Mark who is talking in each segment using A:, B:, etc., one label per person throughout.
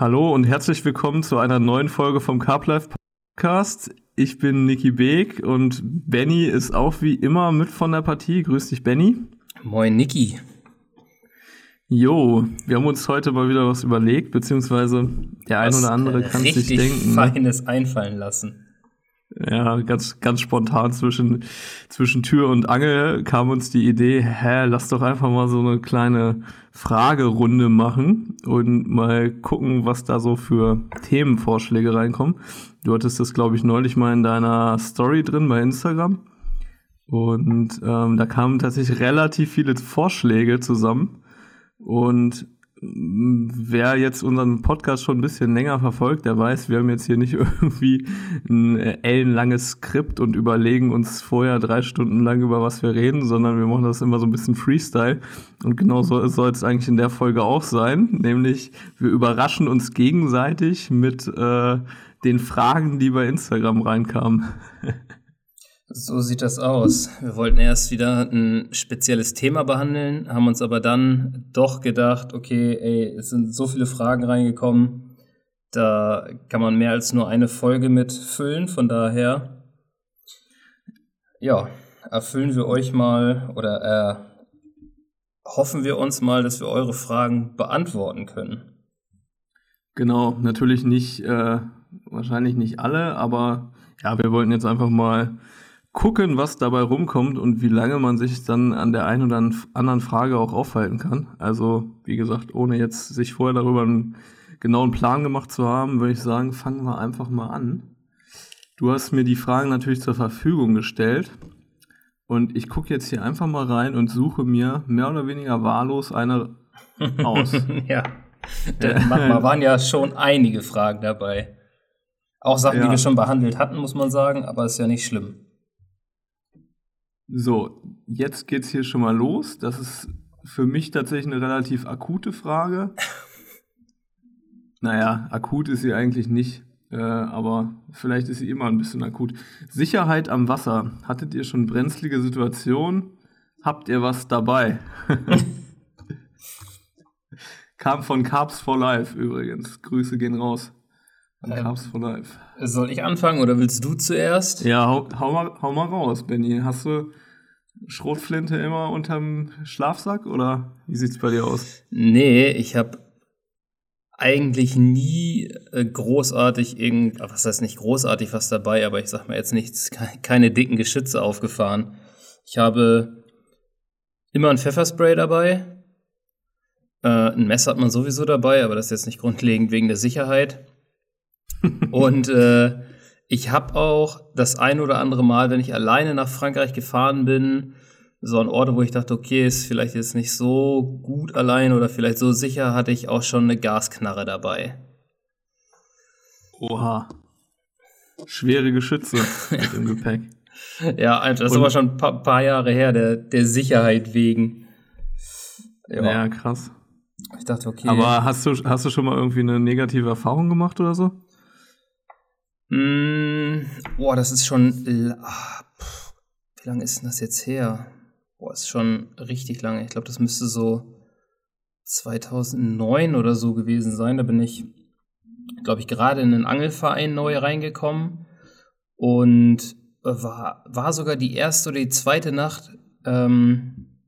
A: Hallo und herzlich willkommen zu einer neuen Folge vom CarpLife Podcast. Ich bin Niki Beek und Benny ist auch wie immer mit von der Partie. Grüß dich, Benny.
B: Moin, Niki.
A: Jo, wir haben uns heute mal wieder was überlegt, beziehungsweise der ein oder andere kann sich denken.
B: Ne? Feines einfallen lassen.
A: Ja, ganz, ganz spontan zwischen, zwischen Tür und Angel kam uns die Idee, hä, lass doch einfach mal so eine kleine Fragerunde machen und mal gucken, was da so für Themenvorschläge reinkommen. Du hattest das, glaube ich, neulich mal in deiner Story drin bei Instagram. Und ähm, da kamen tatsächlich relativ viele Vorschläge zusammen. Und wer jetzt unseren Podcast schon ein bisschen länger verfolgt, der weiß, wir haben jetzt hier nicht irgendwie ein ellenlanges Skript und überlegen uns vorher drei Stunden lang über was wir reden, sondern wir machen das immer so ein bisschen Freestyle. Und genau so soll es eigentlich in der Folge auch sein, nämlich wir überraschen uns gegenseitig mit äh, den Fragen, die bei Instagram reinkamen.
B: So sieht das aus. Wir wollten erst wieder ein spezielles Thema behandeln, haben uns aber dann doch gedacht, okay, ey, es sind so viele Fragen reingekommen, da kann man mehr als nur eine Folge mitfüllen. Von daher, ja, erfüllen wir euch mal oder äh, hoffen wir uns mal, dass wir eure Fragen beantworten können.
A: Genau, natürlich nicht, äh, wahrscheinlich nicht alle, aber ja, wir wollten jetzt einfach mal gucken, was dabei rumkommt und wie lange man sich dann an der einen oder anderen Frage auch aufhalten kann. Also, wie gesagt, ohne jetzt sich vorher darüber einen genauen Plan gemacht zu haben, würde ich sagen, fangen wir einfach mal an. Du hast mir die Fragen natürlich zur Verfügung gestellt und ich gucke jetzt hier einfach mal rein und suche mir mehr oder weniger wahllos eine aus.
B: ja, da waren ja schon einige Fragen dabei. Auch Sachen, ja. die wir schon behandelt hatten, muss man sagen, aber ist ja nicht schlimm.
A: So, jetzt geht's hier schon mal los. Das ist für mich tatsächlich eine relativ akute Frage. naja, akut ist sie eigentlich nicht, äh, aber vielleicht ist sie immer ein bisschen akut. Sicherheit am Wasser. Hattet ihr schon brenzlige Situationen? Habt ihr was dabei? Kam von Carbs for Life übrigens. Grüße gehen raus.
B: An ähm. Soll ich anfangen oder willst du zuerst?
A: Ja, hau, hau, mal, hau mal raus, Benny. Hast du Schrotflinte immer unterm Schlafsack oder wie sieht's bei dir aus?
B: Nee, ich habe eigentlich nie äh, großartig irgend, was heißt nicht großartig was dabei, aber ich sag mal jetzt nichts, keine dicken Geschütze aufgefahren. Ich habe immer ein Pfefferspray dabei. Äh, ein Messer hat man sowieso dabei, aber das ist jetzt nicht grundlegend wegen der Sicherheit. Und äh, ich habe auch das ein oder andere Mal, wenn ich alleine nach Frankreich gefahren bin, so an Orte, wo ich dachte, okay, ist vielleicht jetzt nicht so gut allein oder vielleicht so sicher, hatte ich auch schon eine Gasknarre dabei.
A: Oha. Schwere Geschütze mit dem Gepäck.
B: Ja, das ist aber schon ein paar, paar, Jahre her, der, der Sicherheit wegen.
A: Ja. ja, krass.
B: Ich dachte, okay.
A: Aber hast du, hast du schon mal irgendwie eine negative Erfahrung gemacht oder so?
B: Mm, boah, das ist schon. Ach, pff, wie lange ist denn das jetzt her? Boah, ist schon richtig lange. Ich glaube, das müsste so 2009 oder so gewesen sein. Da bin ich, glaube ich, gerade in einen Angelverein neu reingekommen und war, war sogar die erste oder die zweite Nacht ähm,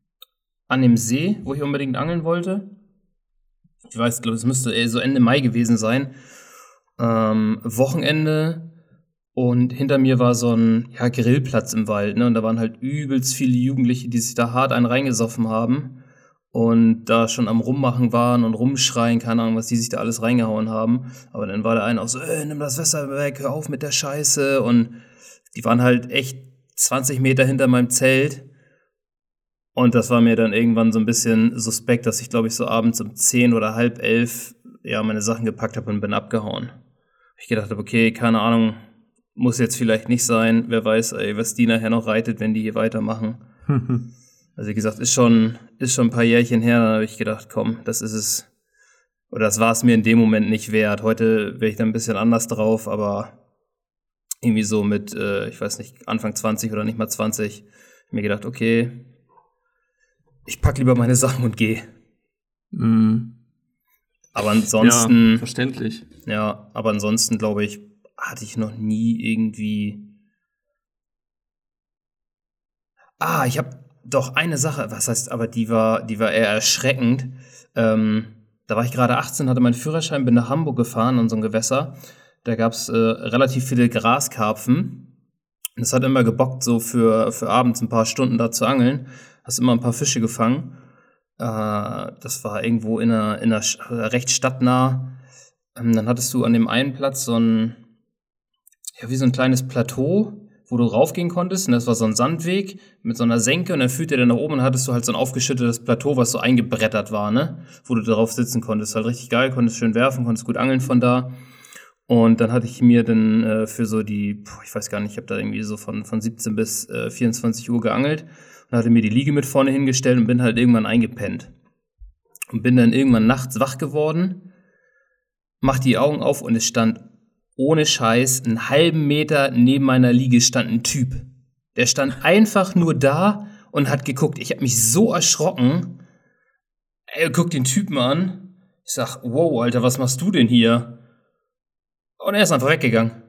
B: an dem See, wo ich unbedingt angeln wollte. Ich weiß, glaube, es müsste so Ende Mai gewesen sein ähm, Wochenende und hinter mir war so ein ja, Grillplatz im Wald, ne? Und da waren halt übelst viele Jugendliche, die sich da hart einen reingesoffen haben und da schon am Rummachen waren und rumschreien, keine Ahnung, was die sich da alles reingehauen haben. Aber dann war der eine auch so, äh, nimm das Wasser weg, hör auf mit der Scheiße. Und die waren halt echt 20 Meter hinter meinem Zelt. Und das war mir dann irgendwann so ein bisschen suspekt, dass ich, glaube ich, so abends um 10 oder halb elf ja meine Sachen gepackt habe und bin abgehauen ich gedacht habe, okay, keine Ahnung, muss jetzt vielleicht nicht sein. Wer weiß, ey, was die nachher noch reitet, wenn die hier weitermachen. also wie gesagt, ist schon, ist schon ein paar Jährchen her, dann habe ich gedacht, komm, das ist es. Oder das war es mir in dem Moment nicht wert. Heute wäre ich da ein bisschen anders drauf, aber irgendwie so mit, äh, ich weiß nicht, Anfang 20 oder nicht mal 20, mir gedacht, okay, ich pack lieber meine Sachen und gehe.
A: Mhm.
B: Aber ansonsten.
A: Ja, verständlich.
B: Ja, aber ansonsten, glaube ich, hatte ich noch nie irgendwie. Ah, ich habe doch eine Sache, was heißt, aber die war, die war eher erschreckend. Ähm, da war ich gerade 18, hatte meinen Führerschein, bin nach Hamburg gefahren an so ein Gewässer. Da gab es äh, relativ viele Graskarpfen. Das hat immer gebockt, so für, für abends ein paar Stunden da zu angeln. Hast immer ein paar Fische gefangen. Äh, das war irgendwo in einer, in einer recht stadtnah. Ähm, dann hattest du an dem einen Platz so ein, ja, wie so ein kleines Plateau, wo du raufgehen konntest. Und das war so ein Sandweg mit so einer Senke. Und dann führte der nach oben und hattest du halt so ein aufgeschüttetes Plateau, was so eingebrettert war, ne? Wo du drauf sitzen konntest. Halt richtig geil, konntest schön werfen, konntest gut angeln von da. Und dann hatte ich mir dann äh, für so die, ich weiß gar nicht, ich habe da irgendwie so von, von 17 bis äh, 24 Uhr geangelt und hatte mir die Liege mit vorne hingestellt und bin halt irgendwann eingepennt. Und bin dann irgendwann nachts wach geworden, mach die Augen auf und es stand ohne Scheiß einen halben Meter neben meiner Liege stand ein Typ. Der stand einfach nur da und hat geguckt. Ich habe mich so erschrocken. Ey, guck den Typen an. Ich sag, wow, Alter, was machst du denn hier? Und er ist einfach weggegangen.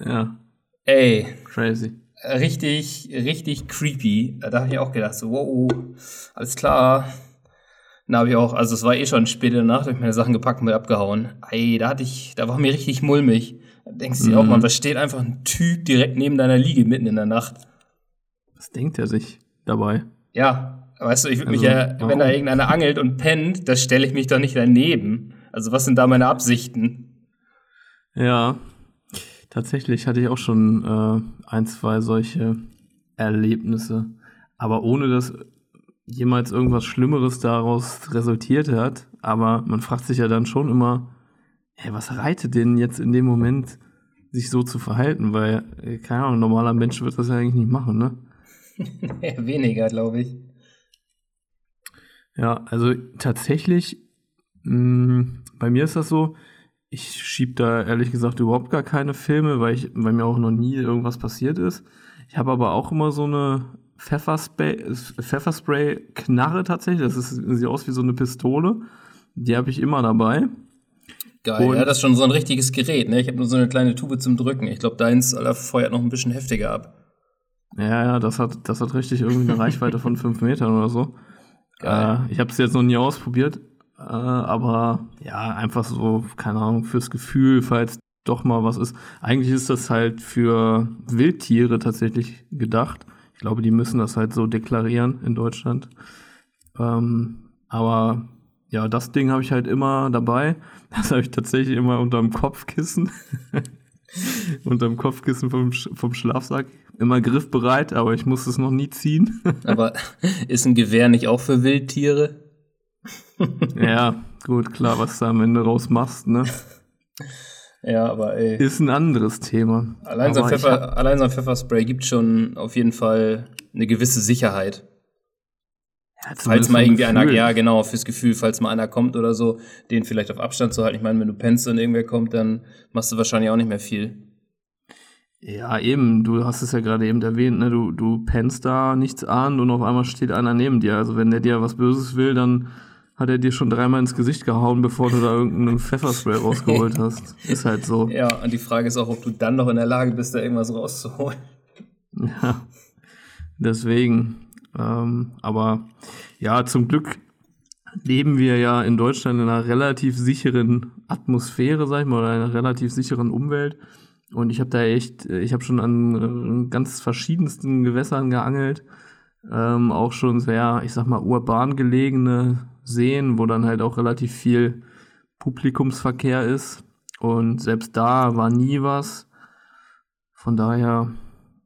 A: Ja.
B: Ey.
A: Crazy.
B: Richtig, richtig creepy. Da habe ich auch gedacht, so, wow, alles klar. Da habe ich auch, also es war eh schon spät in der Nacht, habe ich meine Sachen gepackt und mit abgehauen. Ey, da hatte ich, da war mir richtig mulmig. Da denkst du dir mhm. auch, man, da steht einfach ein Typ direkt neben deiner Liege mitten in der Nacht.
A: Was denkt er sich dabei?
B: Ja, weißt du, ich würde also, mich ja, warum? wenn da irgendeiner angelt und pennt, da stelle ich mich doch nicht daneben. Also was sind da meine Absichten?
A: Ja, tatsächlich hatte ich auch schon äh, ein, zwei solche Erlebnisse. Aber ohne dass jemals irgendwas Schlimmeres daraus resultiert hat. Aber man fragt sich ja dann schon immer, hey, was reitet denn jetzt in dem Moment, sich so zu verhalten? Weil, äh, keine Ahnung, ein normaler Mensch wird das ja eigentlich nicht machen, ne?
B: Weniger, glaube ich.
A: Ja, also tatsächlich, mh, mm, bei mir ist das so, ich schieb da ehrlich gesagt überhaupt gar keine Filme, weil ich, weil mir auch noch nie irgendwas passiert ist. Ich habe aber auch immer so eine Pfefferspray, Pfefferspray-Knarre tatsächlich. Das ist, sieht aus wie so eine Pistole. Die habe ich immer dabei.
B: Geil, Und ja, das ist schon so ein richtiges Gerät, ne? Ich habe nur so eine kleine Tube zum Drücken. Ich glaube, deins Alter, feuert noch ein bisschen heftiger ab.
A: Ja, ja, das hat, das hat richtig irgendwie eine Reichweite von fünf Metern oder so. Geil. Äh, ich habe es jetzt noch nie ausprobiert, äh, aber ja, einfach so, keine Ahnung, fürs Gefühl, falls doch mal was ist. Eigentlich ist das halt für Wildtiere tatsächlich gedacht. Ich glaube, die müssen das halt so deklarieren in Deutschland. Ähm, aber ja, das Ding habe ich halt immer dabei. Das habe ich tatsächlich immer unterm Kopfkissen. unterm Kopfkissen vom, vom Schlafsack. Immer griffbereit, aber ich muss es noch nie ziehen.
B: aber ist ein Gewehr nicht auch für Wildtiere?
A: ja, gut, klar, was du am Ende raus machst, ne?
B: Ja, aber ey.
A: Ist ein anderes Thema.
B: Allein, so ein, Pfeffer, allein so ein Pfefferspray gibt schon auf jeden Fall eine gewisse Sicherheit. Ja, falls mal irgendwie einer, ja genau, fürs Gefühl, falls mal einer kommt oder so, den vielleicht auf Abstand zu halten. Ich meine, wenn du pennst und irgendwer kommt, dann machst du wahrscheinlich auch nicht mehr viel.
A: Ja, eben, du hast es ja gerade eben erwähnt, ne? Du, du pennst da nichts an und auf einmal steht einer neben dir. Also wenn der dir was Böses will, dann hat er dir schon dreimal ins Gesicht gehauen, bevor du da irgendeinen Pfefferspray rausgeholt hast. Ist halt so.
B: Ja, und die Frage ist auch, ob du dann noch in der Lage bist, da irgendwas rauszuholen.
A: Ja, deswegen. Ähm, aber ja, zum Glück leben wir ja in Deutschland in einer relativ sicheren Atmosphäre, sag ich mal, oder einer relativ sicheren Umwelt. Und ich habe da echt, ich habe schon an ganz verschiedensten Gewässern geangelt. Ähm, auch schon sehr, ich sag mal, urban gelegene sehen, wo dann halt auch relativ viel Publikumsverkehr ist. Und selbst da war nie was. Von daher,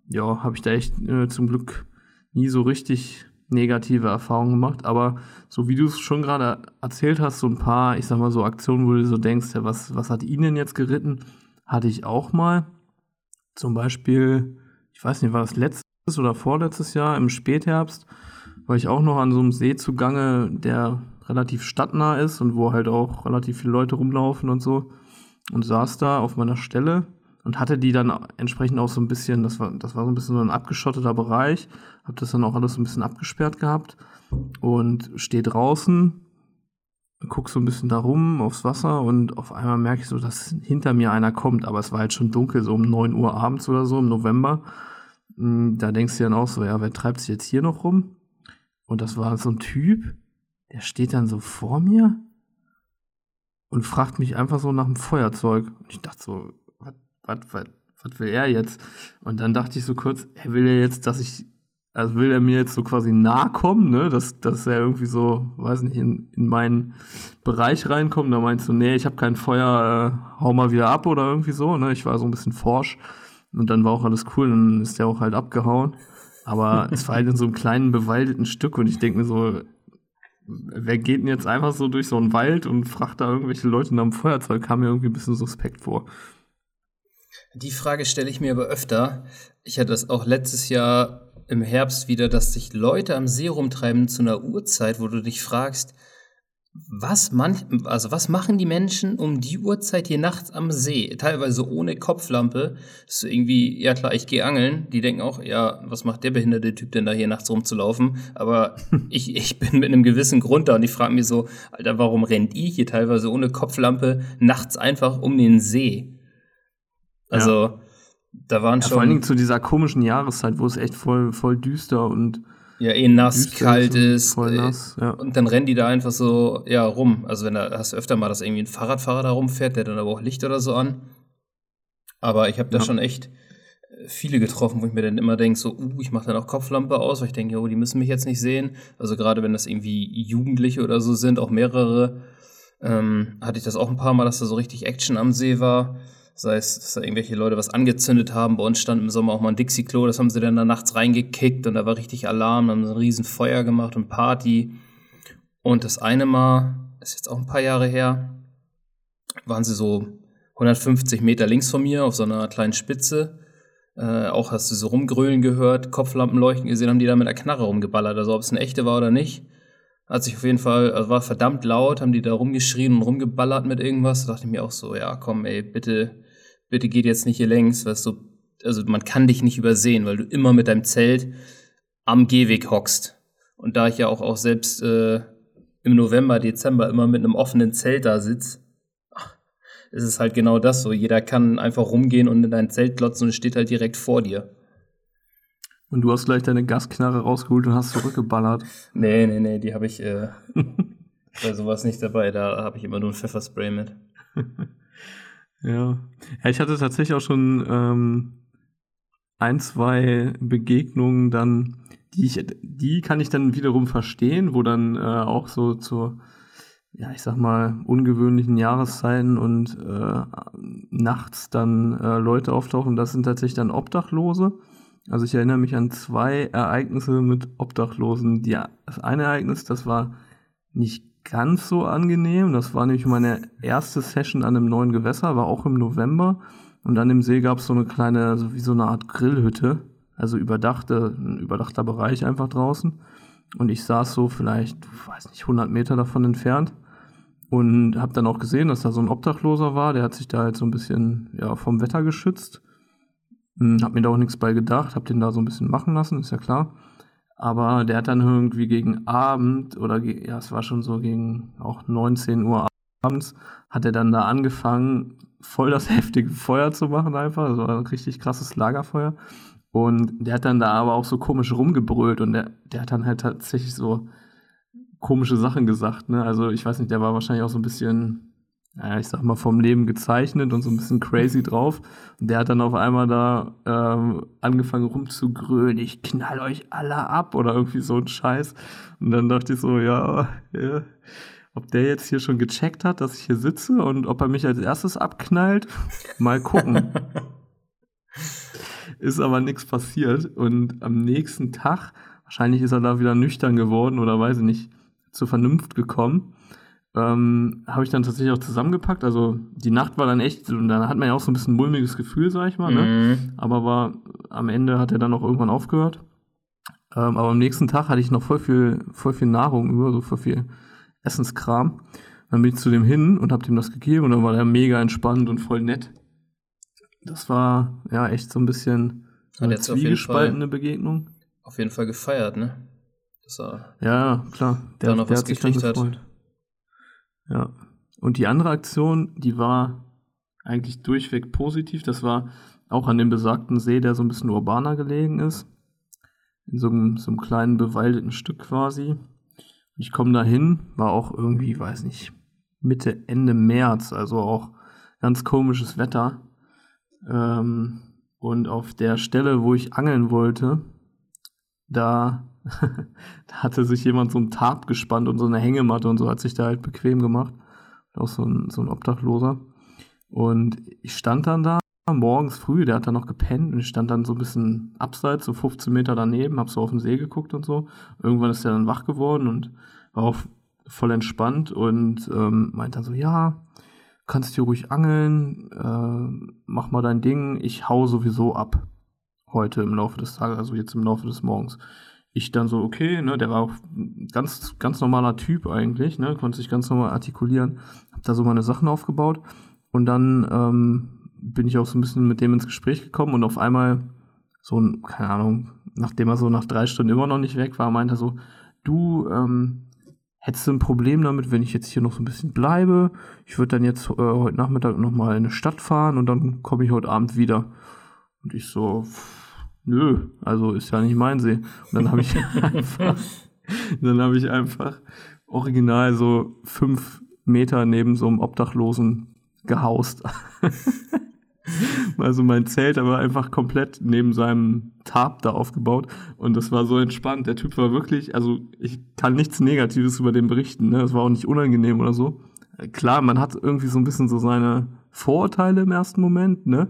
A: ja, habe ich da echt äh, zum Glück nie so richtig negative Erfahrungen gemacht. Aber so wie du es schon gerade erzählt hast, so ein paar, ich sag mal so Aktionen, wo du so denkst, ja, was, was hat ihn denn jetzt geritten, hatte ich auch mal. Zum Beispiel, ich weiß nicht, war das letztes oder vorletztes Jahr im Spätherbst, war ich auch noch an so einem See zugange, der relativ stadtnah ist und wo halt auch relativ viele Leute rumlaufen und so. Und saß da auf meiner Stelle und hatte die dann entsprechend auch so ein bisschen, das war, das war so ein bisschen so ein abgeschotteter Bereich, hab das dann auch alles so ein bisschen abgesperrt gehabt und stehe draußen guck so ein bisschen da rum aufs Wasser und auf einmal merke ich so, dass hinter mir einer kommt, aber es war halt schon dunkel, so um 9 Uhr abends oder so im November. Hm, da denkst du dann auch so, ja, wer treibt sich jetzt hier noch rum? Und das war so ein Typ, der steht dann so vor mir und fragt mich einfach so nach dem Feuerzeug. Und ich dachte so, was, will er jetzt? Und dann dachte ich so kurz, er will ja jetzt, dass ich also will er mir jetzt so quasi nahe kommen, ne? Dass, dass er irgendwie so, weiß nicht, in, in meinen Bereich reinkommt. Da meinst du, nee, ich habe kein Feuer, äh, hau mal wieder ab oder irgendwie so, ne? Ich war so ein bisschen forsch und dann war auch alles cool, dann ist der auch halt abgehauen. Aber es war halt in so einem kleinen bewaldeten Stück und ich denke mir so, wer geht denn jetzt einfach so durch so einen Wald und fragt da irgendwelche Leute nach dem Feuerzeug, kam mir irgendwie ein bisschen suspekt vor.
B: Die Frage stelle ich mir aber öfter. Ich hatte das auch letztes Jahr im Herbst wieder, dass sich Leute am See rumtreiben zu einer Uhrzeit, wo du dich fragst, was man, also was machen die Menschen um die Uhrzeit hier nachts am See? Teilweise ohne Kopflampe. ist so irgendwie, ja klar, ich gehe angeln. Die denken auch, ja, was macht der behinderte Typ denn da hier nachts rumzulaufen? Aber ich, ich bin mit einem gewissen Grund da und ich frage mich so, Alter, warum rennt ihr hier teilweise ohne Kopflampe nachts einfach um den See? Also, ja. Da waren ja, schon.
A: Vor allen Dingen zu dieser komischen Jahreszeit, wo es echt voll, voll düster und.
B: Ja, eh nass, kalt ist. Voll äh, nass, ja. Und dann rennen die da einfach so, ja, rum. Also, wenn da hast du öfter mal, dass irgendwie ein Fahrradfahrer da rumfährt, der dann aber auch Licht oder so an. Aber ich habe da ja. schon echt viele getroffen, wo ich mir dann immer denke, so, uh, ich mache dann auch Kopflampe aus, weil ich denke, oh, die müssen mich jetzt nicht sehen. Also gerade wenn das irgendwie Jugendliche oder so sind, auch mehrere, ähm, hatte ich das auch ein paar Mal, dass da so richtig Action am See war. Sei es, dass da irgendwelche Leute was angezündet haben. Bei uns stand im Sommer auch mal ein Dixie-Klo, das haben sie dann da nachts reingekickt und da war richtig Alarm, haben sie ein riesen Feuer gemacht und Party. Und das eine Mal, ist jetzt auch ein paar Jahre her, waren sie so 150 Meter links von mir auf so einer kleinen Spitze. Äh, auch hast du so rumgrölen gehört, Kopflampen leuchten gesehen, haben die da mit der Knarre rumgeballert. Also ob es eine echte war oder nicht. Hat sich auf jeden Fall, also war verdammt laut, haben die da rumgeschrien und rumgeballert mit irgendwas. Da dachte ich mir auch so, ja komm ey, bitte bitte geht jetzt nicht hier längs, weißt du, also man kann dich nicht übersehen, weil du immer mit deinem Zelt am Gehweg hockst. Und da ich ja auch, auch selbst äh, im November, Dezember immer mit einem offenen Zelt da sitze, ist es halt genau das so. Jeder kann einfach rumgehen und in dein Zelt glotzen und steht halt direkt vor dir.
A: Und du hast gleich deine Gasknarre rausgeholt und hast zurückgeballert.
B: nee, nee, nee, die habe ich äh, bei sowas nicht dabei. Da habe ich immer nur ein Pfefferspray mit.
A: Ja. ja, ich hatte tatsächlich auch schon ähm, ein, zwei Begegnungen dann, die ich, die kann ich dann wiederum verstehen, wo dann äh, auch so zur, ja, ich sag mal, ungewöhnlichen Jahreszeiten und äh, nachts dann äh, Leute auftauchen. Das sind tatsächlich dann Obdachlose. Also ich erinnere mich an zwei Ereignisse mit Obdachlosen. Die, das eine Ereignis, das war nicht ganz so angenehm. Das war nämlich meine erste Session an einem neuen Gewässer, war auch im November. Und an dem See gab es so eine kleine, so wie so eine Art Grillhütte, also überdachte, ein überdachter Bereich einfach draußen. Und ich saß so vielleicht, weiß nicht, 100 Meter davon entfernt und habe dann auch gesehen, dass da so ein Obdachloser war. Der hat sich da halt so ein bisschen ja, vom Wetter geschützt. Hm, hab mir da auch nichts bei gedacht, hab den da so ein bisschen machen lassen, ist ja klar. Aber der hat dann irgendwie gegen Abend oder ja, es war schon so gegen auch 19 Uhr abends, hat er dann da angefangen, voll das heftige Feuer zu machen einfach. War ein richtig krasses Lagerfeuer. Und der hat dann da aber auch so komisch rumgebrüllt und der, der hat dann halt tatsächlich so komische Sachen gesagt. Ne? Also ich weiß nicht, der war wahrscheinlich auch so ein bisschen ja, ich sag mal, vom Leben gezeichnet und so ein bisschen crazy drauf. Und der hat dann auf einmal da ähm, angefangen rumzugrölen, ich knall euch alle ab oder irgendwie so ein Scheiß. Und dann dachte ich so, ja, ja, ob der jetzt hier schon gecheckt hat, dass ich hier sitze und ob er mich als erstes abknallt, mal gucken. ist aber nichts passiert. Und am nächsten Tag, wahrscheinlich ist er da wieder nüchtern geworden oder weiß ich nicht, zur Vernunft gekommen ähm, habe ich dann tatsächlich auch zusammengepackt. Also die Nacht war dann echt, und da hat man ja auch so ein bisschen mulmiges Gefühl, sag ich mal. Ne? Mhm. Aber war am Ende hat er dann auch irgendwann aufgehört. Ähm, aber am nächsten Tag hatte ich noch voll viel, voll viel Nahrung über, so voll viel Essenskram. Dann bin ich zu dem hin und habe dem das gegeben und dann war der mega entspannt und voll nett. Das war ja echt so ein bisschen eine zwiegespaltene Begegnung.
B: Auf jeden Fall gefeiert, ne?
A: Dass er ja, klar. Der,
B: da noch der was gekriegt hat.
A: Ja. Und die andere Aktion, die war eigentlich durchweg positiv. Das war auch an dem besagten See, der so ein bisschen urbaner gelegen ist. In so einem, so einem kleinen bewaldeten Stück quasi. Ich komme da hin, war auch irgendwie, weiß nicht, Mitte, Ende März, also auch ganz komisches Wetter. Ähm, und auf der Stelle, wo ich angeln wollte, da, da hatte sich jemand so ein Tarp gespannt und so eine Hängematte und so hat sich da halt bequem gemacht. Auch so ein, so ein Obdachloser. Und ich stand dann da morgens früh, der hat dann noch gepennt und ich stand dann so ein bisschen abseits, so 15 Meter daneben, hab so auf den See geguckt und so. Irgendwann ist er dann wach geworden und war auch voll entspannt und ähm, meint dann so, ja, kannst hier ruhig angeln, äh, mach mal dein Ding, ich hau sowieso ab. Heute im Laufe des Tages, also jetzt im Laufe des Morgens. Ich dann so, okay, ne, der war auch ganz, ganz normaler Typ eigentlich, ne, konnte sich ganz normal artikulieren, hab da so meine Sachen aufgebaut und dann ähm, bin ich auch so ein bisschen mit dem ins Gespräch gekommen und auf einmal so ein, keine Ahnung, nachdem er so nach drei Stunden immer noch nicht weg war, meinte er so, du, ähm, hättest du ein Problem damit, wenn ich jetzt hier noch so ein bisschen bleibe? Ich würde dann jetzt äh, heute Nachmittag nochmal in eine Stadt fahren und dann komme ich heute Abend wieder. Und ich so, nö, also ist ja nicht mein See. Und dann habe ich einfach, dann habe ich einfach original so fünf Meter neben so einem Obdachlosen gehaust. also mein Zelt aber einfach komplett neben seinem Tarp da aufgebaut und das war so entspannt. Der Typ war wirklich, also ich kann nichts Negatives über den berichten, ne? Das war auch nicht unangenehm oder so. Klar, man hat irgendwie so ein bisschen so seine Vorurteile im ersten Moment, ne?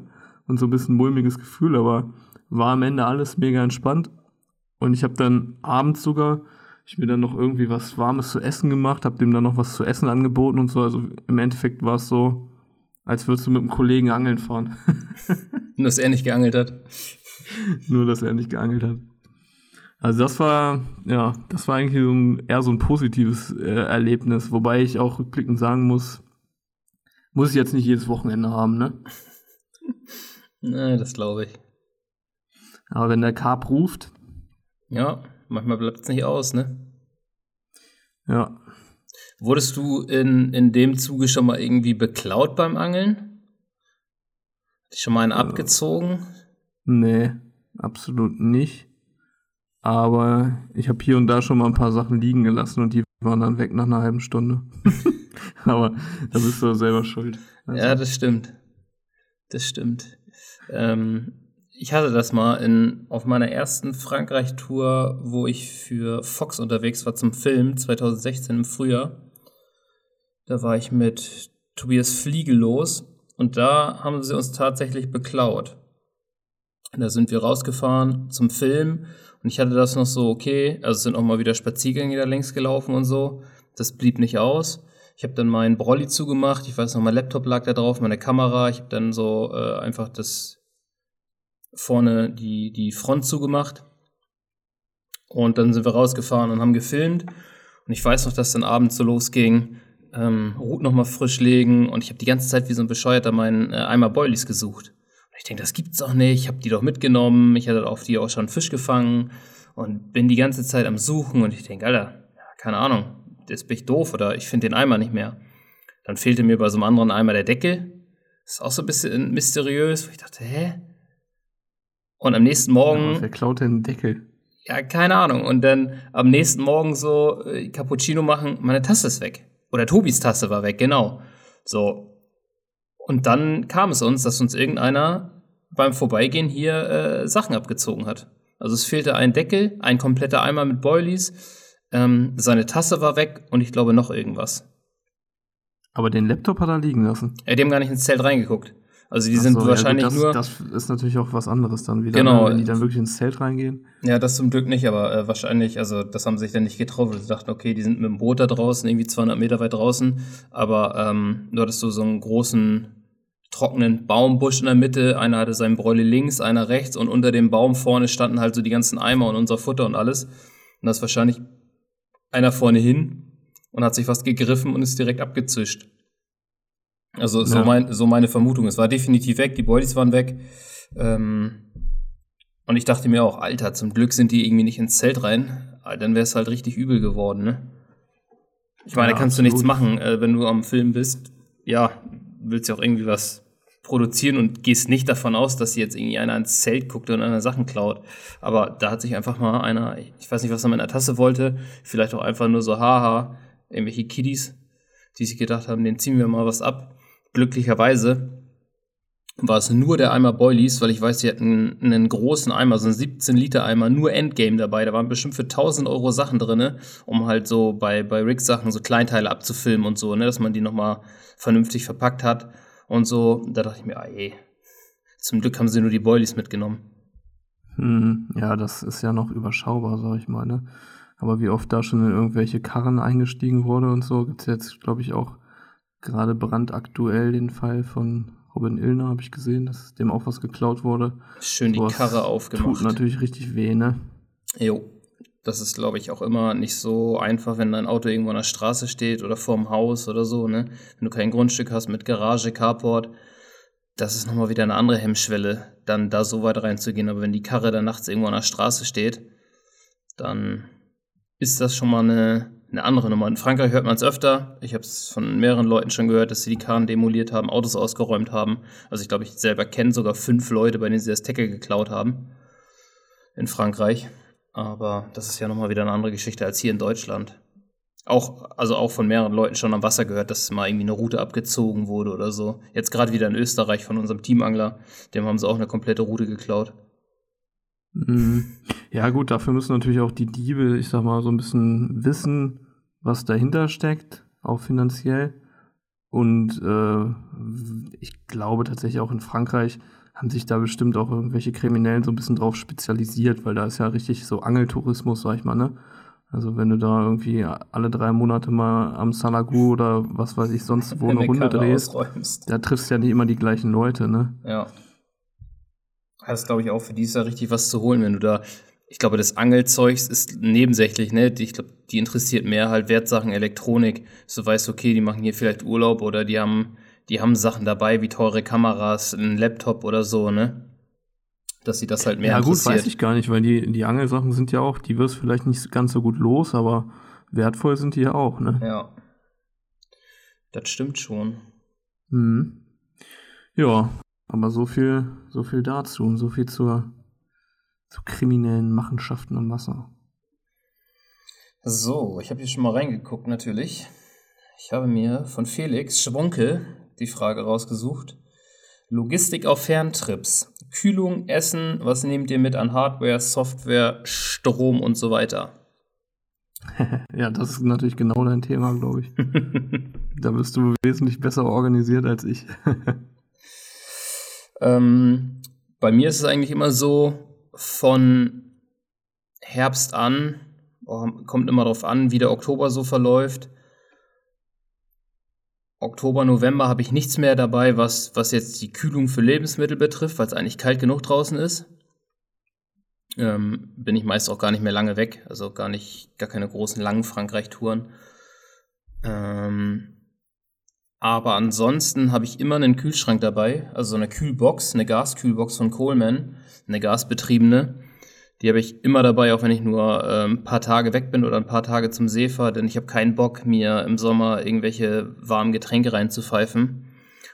A: Und so ein bisschen mulmiges Gefühl, aber war am Ende alles mega entspannt. Und ich habe dann abends sogar, ich mir dann noch irgendwie was Warmes zu essen gemacht, habe dem dann noch was zu essen angeboten und so. Also im Endeffekt war es so, als würdest du mit einem Kollegen angeln fahren.
B: Nur, dass er nicht geangelt hat.
A: Nur, dass er nicht geangelt hat. Also das war, ja, das war eigentlich so ein, eher so ein positives äh, Erlebnis, wobei ich auch rückblickend sagen muss, muss ich jetzt nicht jedes Wochenende haben, ne?
B: Nein, das glaube ich.
A: Aber wenn der Carp ruft.
B: Ja, manchmal bleibt es nicht aus, ne?
A: Ja,
B: Wurdest du in, in dem Zuge schon mal irgendwie beklaut beim Angeln? Hat dich schon mal einen äh, abgezogen?
A: Nee, absolut nicht. Aber ich habe hier und da schon mal ein paar Sachen liegen gelassen und die waren dann weg nach einer halben Stunde. Aber da bist du selber schuld.
B: Also. Ja, das stimmt. Das stimmt. Ähm, ich hatte das mal in, auf meiner ersten Frankreich-Tour, wo ich für Fox unterwegs war zum Film, 2016 im Frühjahr. Da war ich mit Tobias Fliege los und da haben sie uns tatsächlich beklaut. Da sind wir rausgefahren zum Film und ich hatte das noch so, okay, also sind auch mal wieder Spaziergänge da längs gelaufen und so. Das blieb nicht aus. Ich habe dann meinen Brolli zugemacht, ich weiß noch, mein Laptop lag da drauf, meine Kamera, ich habe dann so äh, einfach das vorne die, die Front zugemacht. Und dann sind wir rausgefahren und haben gefilmt. Und ich weiß noch, dass dann abends so losging ähm, Rut nochmal frisch legen und ich habe die ganze Zeit wie so ein Bescheuerter meinen äh, Eimer Boilies gesucht. Und ich denke, das gibt's doch nicht, ich habe die doch mitgenommen, ich hatte auf die auch schon Fisch gefangen und bin die ganze Zeit am Suchen und ich denke, Alter, ja, keine Ahnung, jetzt bin ich doof oder ich finde den Eimer nicht mehr. Dann fehlte mir bei so einem anderen Eimer der Deckel. Das ist auch so ein bisschen mysteriös, wo ich dachte, hä? Und am nächsten Morgen.
A: Ja, wer klaut denn den Deckel?
B: Ja, keine Ahnung. Und dann am nächsten Morgen so äh, Cappuccino machen, meine Tasse ist weg. Oder Tobis Tasse war weg, genau. So. Und dann kam es uns, dass uns irgendeiner beim Vorbeigehen hier äh, Sachen abgezogen hat. Also es fehlte ein Deckel, ein kompletter Eimer mit Boilies, ähm, seine Tasse war weg und ich glaube noch irgendwas.
A: Aber den Laptop hat er liegen lassen.
B: Er hat dem gar nicht ins Zelt reingeguckt. Also die Ach sind so, wahrscheinlich
A: ja, das,
B: nur.
A: Das ist natürlich auch was anderes dann wieder,
B: genau.
A: Ne, wenn die dann wirklich ins Zelt reingehen.
B: Ja, das zum Glück nicht, aber äh, wahrscheinlich, also das haben sie sich dann nicht getraut, weil sie dachten, okay, die sind mit dem Boot da draußen, irgendwie 200 Meter weit draußen, aber ähm, du hattest so, so einen großen trockenen Baumbusch in der Mitte, einer hatte seinen Bräule links, einer rechts und unter dem Baum vorne standen halt so die ganzen Eimer und unser Futter und alles. Und da ist wahrscheinlich einer vorne hin und hat sich was gegriffen und ist direkt abgezischt. Also so, ja. mein, so meine Vermutung. Es war definitiv weg, die Boilies waren weg. Ähm, und ich dachte mir auch, Alter, zum Glück sind die irgendwie nicht ins Zelt rein. Dann wäre es halt richtig übel geworden, ne? Ich meine,
A: Ja,
B: kannst du nichts
A: absolut.
B: machen, äh, wenn du am Film bist. Ja, willst ja auch irgendwie was produzieren und gehst nicht davon aus, dass jetzt irgendwie einer ins Zelt guckt und einer Sachen klaut. Aber da hat sich einfach mal einer, ich weiß nicht, was er mit einer Tasse wollte, vielleicht auch einfach nur so, haha, irgendwelche Kiddies, die sich gedacht haben, den ziehen wir mal was ab. Glücklicherweise war es nur der Eimer Boilies, weil ich weiß, die hatten einen großen Eimer, so einen 17 Liter Eimer, nur Endgame dabei. Da waren bestimmt für 1000 Euro Sachen drinne, um halt so bei, bei Rigs Sachen so Kleinteile abzufilmen und so, ne, dass man die nochmal vernünftig verpackt hat und so. Da dachte ich mir, ah, ey, zum Glück haben sie nur die Boilies mitgenommen.
A: Hm, ja, das ist ja noch überschaubar, sag ich mal, ne? Aber wie oft da schon in irgendwelche Karren eingestiegen wurde und so, gibt's jetzt, glaube ich, auch gerade brandaktuell den Fall von Robin Illner, habe ich gesehen, dass dem auch was geklaut wurde.
B: Schön die
A: Sowas
B: Karre aufgemacht.
A: Tut natürlich richtig weh, ne?
B: Jo. Das ist, glaube ich, auch immer nicht so einfach, wenn dein Auto irgendwo an der Straße steht oder vorm Haus oder so, ne? Wenn du kein Grundstück hast mit Garage, Carport, das ist nochmal wieder eine andere Hemmschwelle, dann da so weit reinzugehen. Aber wenn die Karre dann nachts irgendwo an der Straße steht, dann ist das schon mal eine, eine andere Nummer. In Frankreich hört man es öfter. Ich habe es von mehreren Leuten schon gehört, dass sie die Karren demoliert haben, Autos ausgeräumt haben. Also ich glaube, ich selber kenne sogar fünf Leute, bei denen sie das Tackle geklaut haben. In Frankreich. Aber das ist ja nochmal wieder eine andere Geschichte als hier in Deutschland. Auch, also auch von mehreren Leuten schon am Wasser gehört, dass mal irgendwie eine Route abgezogen wurde oder so. Jetzt gerade wieder in Österreich von unserem Teamangler. Dem haben sie auch eine komplette Route geklaut.
A: Mhm. Ja, gut, dafür müssen natürlich auch die Diebe, ich sag mal, so ein bisschen wissen, was dahinter steckt, auch finanziell. Und äh, ich glaube tatsächlich auch in Frankreich haben sich da bestimmt auch irgendwelche Kriminellen so ein bisschen drauf spezialisiert, weil da ist ja richtig so Angeltourismus, sag ich mal, ne? Also wenn du da irgendwie alle drei Monate mal am Salagu oder was weiß ich sonst wo eine, Runde drehst,
B: ausräumst.
A: da triffst du ja nicht immer die gleichen Leute, ne?
B: Ja. Das glaube ich, auch für die ist da richtig was zu holen, wenn du da. Ich glaube, das Angelzeugs ist nebensächlich, ne? Ich glaube, die interessiert mehr halt Wertsachen, Elektronik. So weißt, okay, die machen hier vielleicht Urlaub oder die haben, die haben Sachen dabei wie teure Kameras, ein Laptop oder so, ne? Dass sie das halt mehr
A: ja, gut,
B: interessiert.
A: weiß ich gar nicht, weil die, die Angelsachen sind ja auch, die wirst vielleicht nicht ganz so gut los, aber wertvoll sind die ja auch, ne?
B: Ja. Das stimmt schon.
A: Mhm. Ja, aber so viel, so viel dazu und so viel zur, zu kriminellen Machenschaften am Wasser.
B: So, ich habe hier schon mal reingeguckt, natürlich. Ich habe mir von Felix Schwonke die Frage rausgesucht. Logistik auf Ferntrips. Kühlung, Essen, was nehmt ihr mit an Hardware, Software, Strom und so weiter?
A: Ja, das ist natürlich genau dein Thema, glaube ich. da bist du wesentlich besser organisiert als ich.
B: Ähm, bei mir ist es eigentlich immer so, von Herbst an, oh, kommt immer darauf an, wie der Oktober so verläuft. Oktober, November habe ich nichts mehr dabei, was, was jetzt die Kühlung für Lebensmittel betrifft, weil es eigentlich kalt genug draußen ist. Ähm, bin ich meist auch gar nicht mehr lange weg, also gar nicht, gar keine großen langen Frankreich-Touren. Ähm, aber ansonsten habe ich immer einen Kühlschrank dabei, also so eine Kühlbox, eine Gaskühlbox von Coleman, eine gasbetriebene. Die habe ich immer dabei, auch wenn ich nur ähm, ein paar Tage weg bin oder ein paar Tage zum See fahre, denn ich habe keinen Bock, mir im Sommer irgendwelche warmen Getränke reinzupfeifen.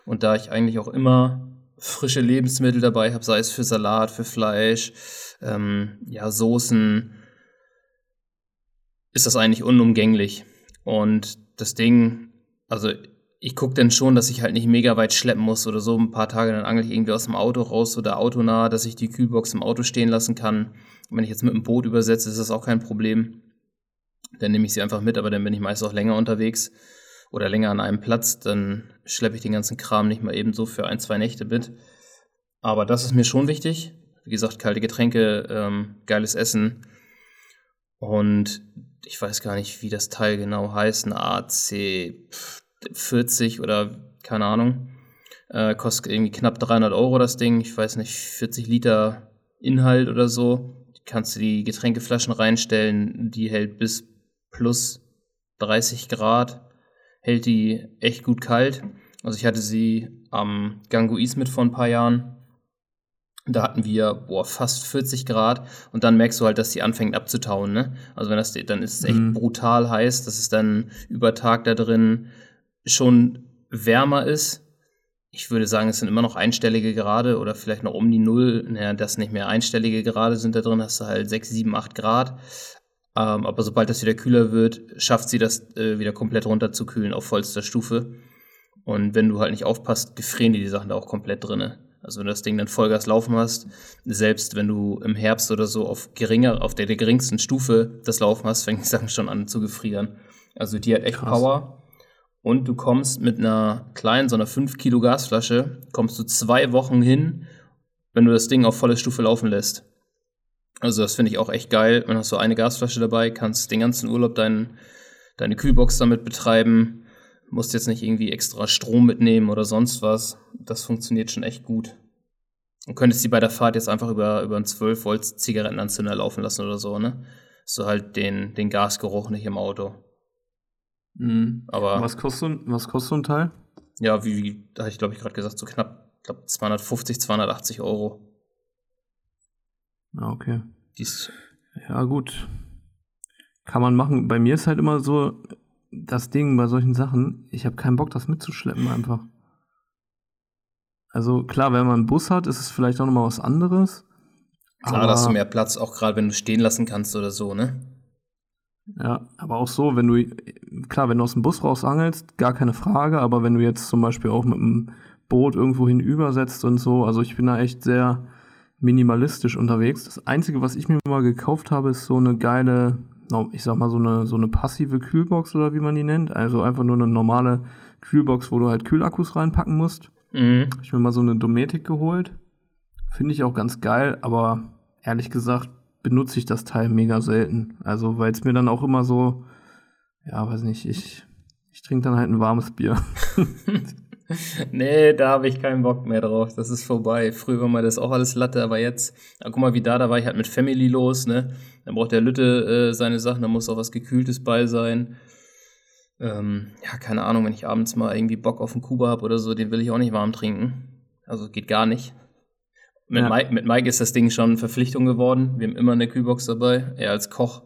B: Und da ich eigentlich auch immer frische Lebensmittel dabei habe, sei es für Salat, für Fleisch, ähm, ja, Soßen, ist das eigentlich unumgänglich. Und das Ding, also ich gucke dann schon, dass ich halt nicht mega weit schleppen muss oder so. Ein paar Tage dann angel ich irgendwie aus dem Auto raus oder autonah, dass ich die Kühlbox im Auto stehen lassen kann. Wenn ich jetzt mit dem Boot übersetze, ist das auch kein Problem. Dann nehme ich sie einfach mit, aber dann bin ich meist auch länger unterwegs oder länger an einem Platz. Dann schleppe ich den ganzen Kram nicht mal eben so für ein, zwei Nächte mit. Aber das ist mir schon wichtig. Wie gesagt, kalte Getränke, ähm, geiles Essen. Und ich weiß gar nicht, wie das Teil genau heißt. Ein AC 40 oder keine Ahnung. Äh, kostet irgendwie knapp 300 Euro das Ding. Ich weiß nicht, 40 Liter Inhalt oder so. Kannst du die Getränkeflaschen reinstellen. Die hält bis plus 30 Grad. Hält die echt gut kalt. Also ich hatte sie am Ganguis mit vor ein paar Jahren. Da hatten wir boah, fast 40 Grad und dann merkst du halt, dass die anfängt abzutauen. Ne? Also wenn das, dann ist es echt mhm. brutal heiß, dass es dann über Tag da drin schon wärmer ist. Ich würde sagen, es sind immer noch einstellige Grade oder vielleicht noch um die Null. Naja, das nicht mehr einstellige Grade sind da drin, hast du halt 6, 7, 8 Grad. Ähm, aber sobald das wieder kühler wird, schafft sie das äh, wieder komplett runterzukühlen auf vollster Stufe. Und wenn du halt nicht aufpasst, gefrieren die die Sachen da auch komplett drinne. Also wenn du das Ding dann Vollgas laufen hast, selbst wenn du im Herbst oder so auf geringer, auf der, der geringsten Stufe das Laufen hast, fängt die Sachen schon an zu gefrieren. Also die hat echt Krass. Power. Und du kommst mit einer kleinen, so einer 5 Kilo Gasflasche, kommst du zwei Wochen hin, wenn du das Ding auf volle Stufe laufen lässt. Also das finde ich auch echt geil. Dann hast du eine Gasflasche dabei, kannst den ganzen Urlaub dein, deine Kühlbox damit betreiben musst jetzt nicht irgendwie extra Strom mitnehmen oder sonst was. Das funktioniert schon echt gut. Und könntest die bei der Fahrt jetzt einfach über, über einen 12 Volt Zigarettenanzünder laufen lassen oder so, ne? Du halt den, den Gasgeruch nicht im Auto.
A: Mhm. Aber. Was kostet, was kostet so ein Teil?
B: Ja, wie, wie da hatte ich glaube ich gerade gesagt, so knapp, glaub 250, 280 Euro.
A: Ah, okay. Dies ja, gut. Kann man machen. Bei mir ist halt immer so, das Ding bei solchen Sachen, ich habe keinen Bock, das mitzuschleppen einfach. Also klar, wenn man einen Bus hat, ist es vielleicht auch nochmal was anderes.
B: Klar, da hast du mehr Platz, auch gerade wenn du stehen lassen kannst oder so, ne?
A: Ja, aber auch so, wenn du, klar, wenn du aus dem Bus raus angelst, gar keine Frage, aber wenn du jetzt zum Beispiel auch mit einem Boot irgendwo hinübersetzt und so, also ich bin da echt sehr minimalistisch unterwegs. Das Einzige, was ich mir mal gekauft habe, ist so eine geile ich sag mal, so eine, so eine passive Kühlbox oder wie man die nennt. Also einfach nur eine normale Kühlbox, wo du halt Kühlakkus reinpacken musst. Mhm. Ich mir mal so eine Dometic geholt. Finde ich auch ganz geil, aber ehrlich gesagt benutze ich das Teil mega selten. Also, weil es mir dann auch immer so, ja, weiß nicht, ich, ich trinke dann halt ein warmes Bier.
B: nee, da habe ich keinen Bock mehr drauf. Das ist vorbei. Früher war mal das auch alles Latte, aber jetzt, ja, guck mal, wie da, da war ich halt mit Family los, ne? Dann braucht der Lütte äh, seine Sachen, da muss auch was Gekühltes bei sein. Ähm, ja, keine Ahnung, wenn ich abends mal irgendwie Bock auf einen Kuba habe oder so, den will ich auch nicht warm trinken. Also geht gar nicht. Mit, ja. Mike, mit Mike ist das Ding schon Verpflichtung geworden. Wir haben immer eine Kühlbox dabei. Er als Koch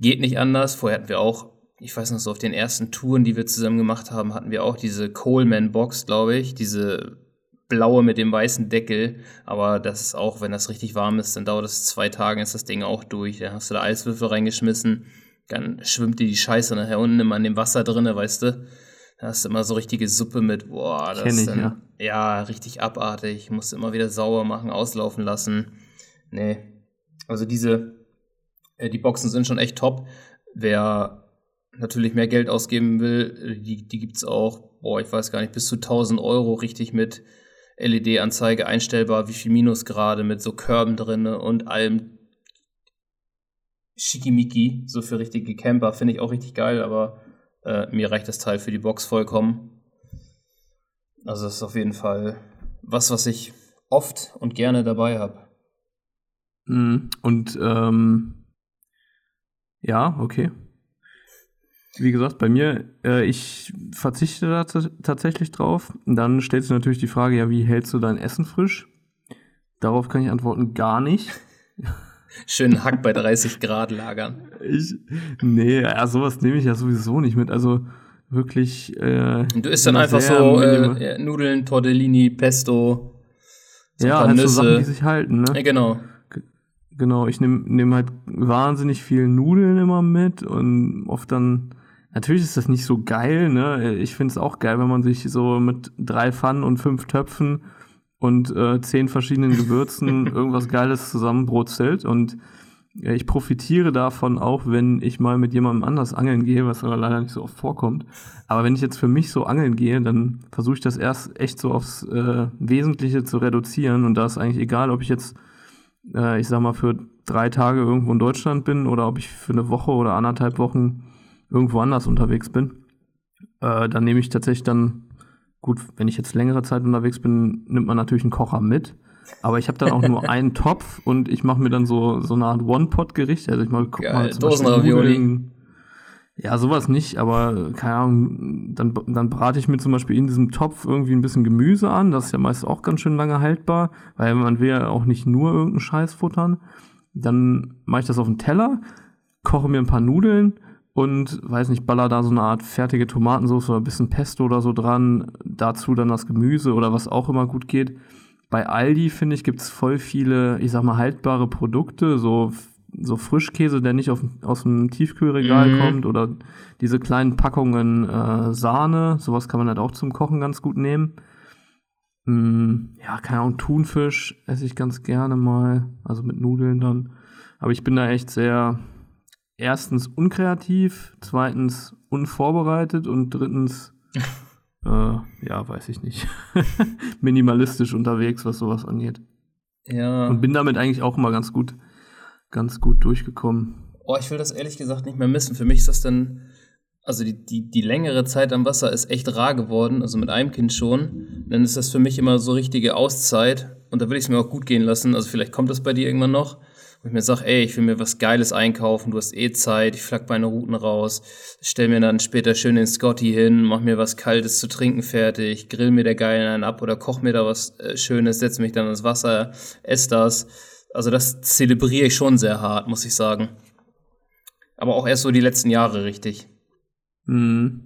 B: geht nicht anders. Vorher hatten wir auch ich weiß noch so, auf den ersten Touren, die wir zusammen gemacht haben, hatten wir auch diese Coleman-Box, glaube ich, diese blaue mit dem weißen Deckel. Aber das ist auch, wenn das richtig warm ist, dann dauert es zwei Tage, ist das Ding auch durch. Dann hast du da Eiswürfel reingeschmissen, dann schwimmt dir die Scheiße nachher unten immer an dem Wasser drinne, weißt du? Da hast du immer so richtige Suppe mit, boah, das ist dann, ja. ja, richtig abartig. Musst du immer wieder sauber machen, auslaufen lassen. Nee. Also diese, äh, die Boxen sind schon echt top. Wer natürlich mehr Geld ausgeben will, die, die gibt es auch, boah, ich weiß gar nicht, bis zu 1000 Euro richtig mit LED-Anzeige einstellbar, wie viel Minusgrade mit so Körben drin und allem Schickimicki, so für richtige Camper, finde ich auch richtig geil, aber äh, mir reicht das Teil für die Box vollkommen. Also das ist auf jeden Fall was, was ich oft und gerne dabei habe.
A: Mhm. Und ähm, ja, okay. Wie gesagt, bei mir, äh, ich verzichte da tatsächlich drauf. Dann stellst du natürlich die Frage, ja, wie hältst du dein Essen frisch? Darauf kann ich antworten, gar nicht.
B: Schönen Hack bei 30 Grad lagern.
A: Ich, nee, ja, sowas nehme ich ja sowieso nicht mit. Also wirklich. Äh,
B: du isst dann einfach so äh, Nudeln, Tortellini, Pesto.
A: So ja, halt so Sachen, die sich halten, ne?
B: Ja, genau.
A: Genau, ich nehme nehm halt wahnsinnig viel Nudeln immer mit und oft dann Natürlich ist das nicht so geil, ne? Ich finde es auch geil, wenn man sich so mit drei Pfannen und fünf Töpfen und äh, zehn verschiedenen Gewürzen irgendwas Geiles zusammenbrutzelt. Und ja, ich profitiere davon auch, wenn ich mal mit jemandem anders angeln gehe, was aber leider nicht so oft vorkommt. Aber wenn ich jetzt für mich so angeln gehe, dann versuche ich das erst echt so aufs äh, Wesentliche zu reduzieren. Und da ist eigentlich egal, ob ich jetzt, äh, ich sag mal, für drei Tage irgendwo in Deutschland bin oder ob ich für eine Woche oder anderthalb Wochen irgendwo anders unterwegs bin, äh, dann nehme ich tatsächlich dann, gut, wenn ich jetzt längere Zeit unterwegs bin, nimmt man natürlich einen Kocher mit. Aber ich habe dann auch nur einen Topf und ich mache mir dann so, so eine Art One-Pot-Gericht. Also ich mal, guck Geil, mal zum Dosenravioli. Ja, sowas nicht, aber keine Ahnung, dann, dann brate ich mir zum Beispiel in diesem Topf irgendwie ein bisschen Gemüse an. Das ist ja meist auch ganz schön lange haltbar, weil man will ja auch nicht nur irgendeinen Scheiß futtern. Dann mache ich das auf den Teller, koche mir ein paar Nudeln und weiß nicht, baller da so eine Art fertige Tomatensauce oder ein bisschen Pesto oder so dran. Dazu dann das Gemüse oder was auch immer gut geht. Bei Aldi, finde ich, gibt's voll viele, ich sag mal, haltbare Produkte, so so Frischkäse, der nicht auf, aus dem Tiefkühlregal mhm. kommt oder diese kleinen Packungen äh, Sahne, sowas kann man halt auch zum Kochen ganz gut nehmen. Mm, ja, keine Ahnung, Thunfisch esse ich ganz gerne mal, also mit Nudeln dann. Aber ich bin da echt sehr, erstens unkreativ, zweitens unvorbereitet und drittens, äh, ja, weiß ich nicht, minimalistisch unterwegs, was sowas angeht. Ja. Und bin damit eigentlich auch immer ganz gut ganz gut durchgekommen.
B: Oh, ich will das ehrlich gesagt nicht mehr missen. Für mich ist das dann, also die, die, die längere Zeit am Wasser ist echt rar geworden, also mit einem Kind schon. Dann ist das für mich immer so richtige Auszeit und da will ich es mir auch gut gehen lassen. Also vielleicht kommt das bei dir irgendwann noch. Wo ich mir sage, ey, ich will mir was Geiles einkaufen, du hast eh Zeit, ich flack meine Routen raus, stell mir dann später schön den Scotty hin, mach mir was Kaltes zu trinken fertig, grill mir der Geilen einen ab oder koch mir da was äh, Schönes, setz mich dann ins Wasser, ess das also das zelebriere ich schon sehr hart, muss ich sagen. Aber auch erst so die letzten Jahre richtig.
A: Mhm.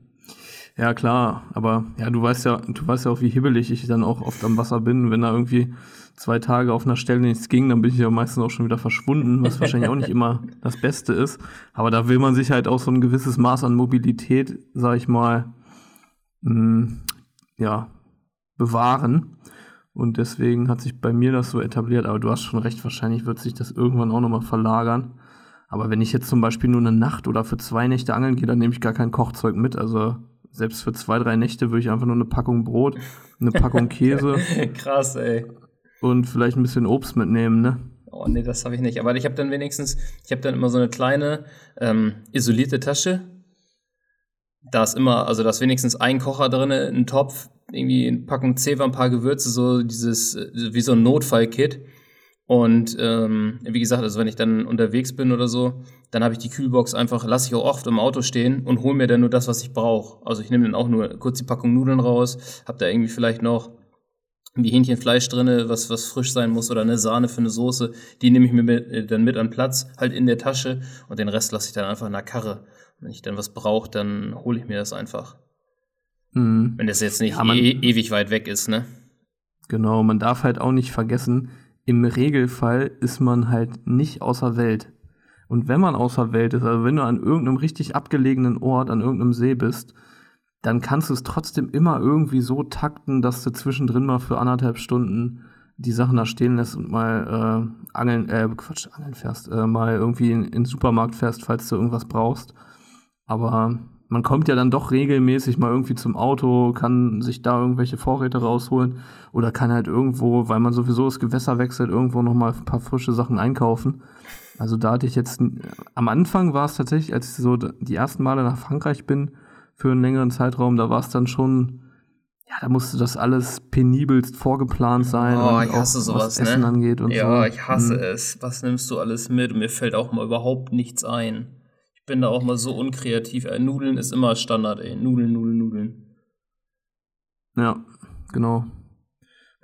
A: Ja, klar, aber ja, du weißt ja, du weißt ja auch, wie hibbelig ich dann auch oft am Wasser bin. Wenn da irgendwie zwei Tage auf einer Stelle nichts ging, dann bin ich ja meistens auch schon wieder verschwunden, was wahrscheinlich auch nicht immer das Beste ist. Aber da will man sich halt auch so ein gewisses Maß an Mobilität, sag ich mal, mh, mm, ja, bewahren. Und deswegen hat sich bei mir das so etabliert. Aber du hast schon recht, wahrscheinlich wird sich das irgendwann auch nochmal verlagern. Aber wenn ich jetzt zum Beispiel nur eine Nacht oder für zwei Nächte angeln gehe, dann nehme ich gar kein Kochzeug mit. Also selbst für zwei, drei Nächte würde ich einfach nur eine Packung Brot, eine Packung Käse.
B: Krass, ey.
A: Und vielleicht ein bisschen Obst mitnehmen, ne?
B: Oh nee, das habe ich nicht. Aber ich habe dann wenigstens, ich habe dann immer so eine kleine ähm, isolierte Tasche. Da ist immer, also da ist wenigstens ein Kocher drin, ein Topf, irgendwie eine Packung Zewa, ein paar Gewürze, so dieses, wie so ein Notfallkit. Und ähm, wie gesagt, also wenn ich dann unterwegs bin oder so, dann habe ich die Kühlbox einfach, lasse ich auch oft im Auto stehen und hole mir dann nur das, was ich brauche. Also ich nehme dann auch nur kurz die Packung Nudeln raus, habe da irgendwie vielleicht noch wie Hähnchenfleisch drinne, was, was frisch sein muss oder eine Sahne für eine Soße. Die nehme ich mir mit, äh, dann mit an Platz, halt in der Tasche und den Rest lasse ich dann einfach in der Karre. Wenn ich dann was brauche, dann hole ich mir das einfach. Mhm. Wenn das jetzt nicht ja, e ewig weit weg ist, ne?
A: Genau, man darf halt auch nicht vergessen, im Regelfall ist man halt nicht außer Welt. Und wenn man außer Welt ist, also wenn du an irgendeinem richtig abgelegenen Ort, an irgendeinem See bist, dann kannst du es trotzdem immer irgendwie so takten, dass du zwischendrin mal für anderthalb Stunden die Sachen da stehen lässt und mal äh, angeln, äh, Quatsch, angeln fährst, äh, mal irgendwie in, in den Supermarkt fährst, falls du irgendwas brauchst. Aber man kommt ja dann doch regelmäßig mal irgendwie zum Auto, kann sich da irgendwelche Vorräte rausholen oder kann halt irgendwo, weil man sowieso das Gewässer wechselt, irgendwo nochmal ein paar frische Sachen einkaufen. Also da hatte ich jetzt, am Anfang war es tatsächlich, als ich so die ersten Male nach Frankreich bin, für einen längeren Zeitraum, da war es dann schon, ja, da musste das alles penibelst vorgeplant sein.
B: Oh, ich hasse auch, sowas, was Essen ne? angeht und ja, so. ich hasse hm. es. Was nimmst du alles mit? Mir fällt auch mal überhaupt nichts ein bin da auch mal so unkreativ. Ey, Nudeln ist immer Standard, ey. Nudeln, Nudeln, Nudeln.
A: Ja, genau.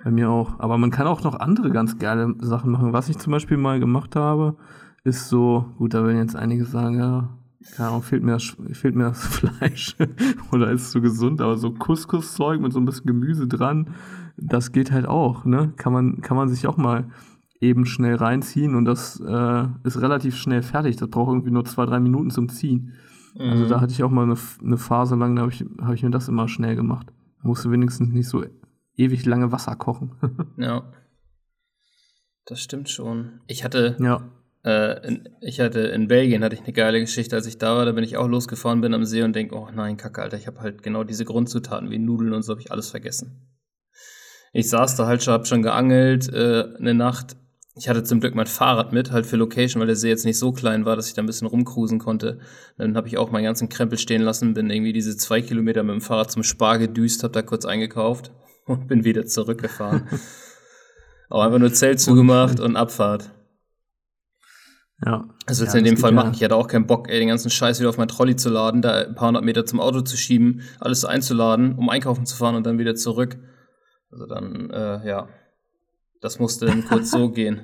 A: Bei mir auch. Aber man kann auch noch andere ganz geile Sachen machen. Was ich zum Beispiel mal gemacht habe, ist so, gut, da werden jetzt einige sagen, ja, keine Ahnung, fehlt mir das, fehlt mir das Fleisch oder ist es zu gesund, aber so Couscous-Zeug mit so ein bisschen Gemüse dran, das geht halt auch, ne? Kann man, kann man sich auch mal eben schnell reinziehen und das äh, ist relativ schnell fertig. Das braucht irgendwie nur zwei, drei Minuten zum Ziehen. Also mhm. Also da hatte ich auch mal eine, eine Phase lang, da habe ich, hab ich mir das immer schnell gemacht. Musste wenigstens nicht so ewig lange Wasser kochen.
B: ja. Das stimmt schon. Ich hatte,
A: ja.
B: Äh, in, ich hatte in Belgien hatte ich eine geile Geschichte, als ich da war. Da bin ich auch losgefahren bin am See und denke, oh nein, Kacke, Alter, ich habe halt genau diese Grundzutaten wie Nudeln und so habe ich alles vergessen. Ich saß da halt schon, hab schon geangelt, äh, eine Nacht ich hatte zum Glück mein Fahrrad mit, halt für Location, weil der See jetzt nicht so klein war, dass ich da ein bisschen rumcruisen konnte. Dann habe ich auch meinen ganzen Krempel stehen lassen, bin irgendwie diese zwei Kilometer mit dem Fahrrad zum Spar gedüst, habe da kurz eingekauft und bin wieder zurückgefahren. Auch einfach nur Zelt zugemacht und Abfahrt.
A: Ja.
B: Also jetzt
A: ja,
B: in dem Fall
A: geht
B: machen.
A: ja.
B: Ich hatte auch keinen Bock, ey, den ganzen Scheiß wieder auf mein Trolley zu laden, da ein paar hundert Meter zum Auto zu schieben, alles einzuladen, um einkaufen zu fahren und dann wieder zurück. Also dann, äh, ja, das musste dann kurz so gehen.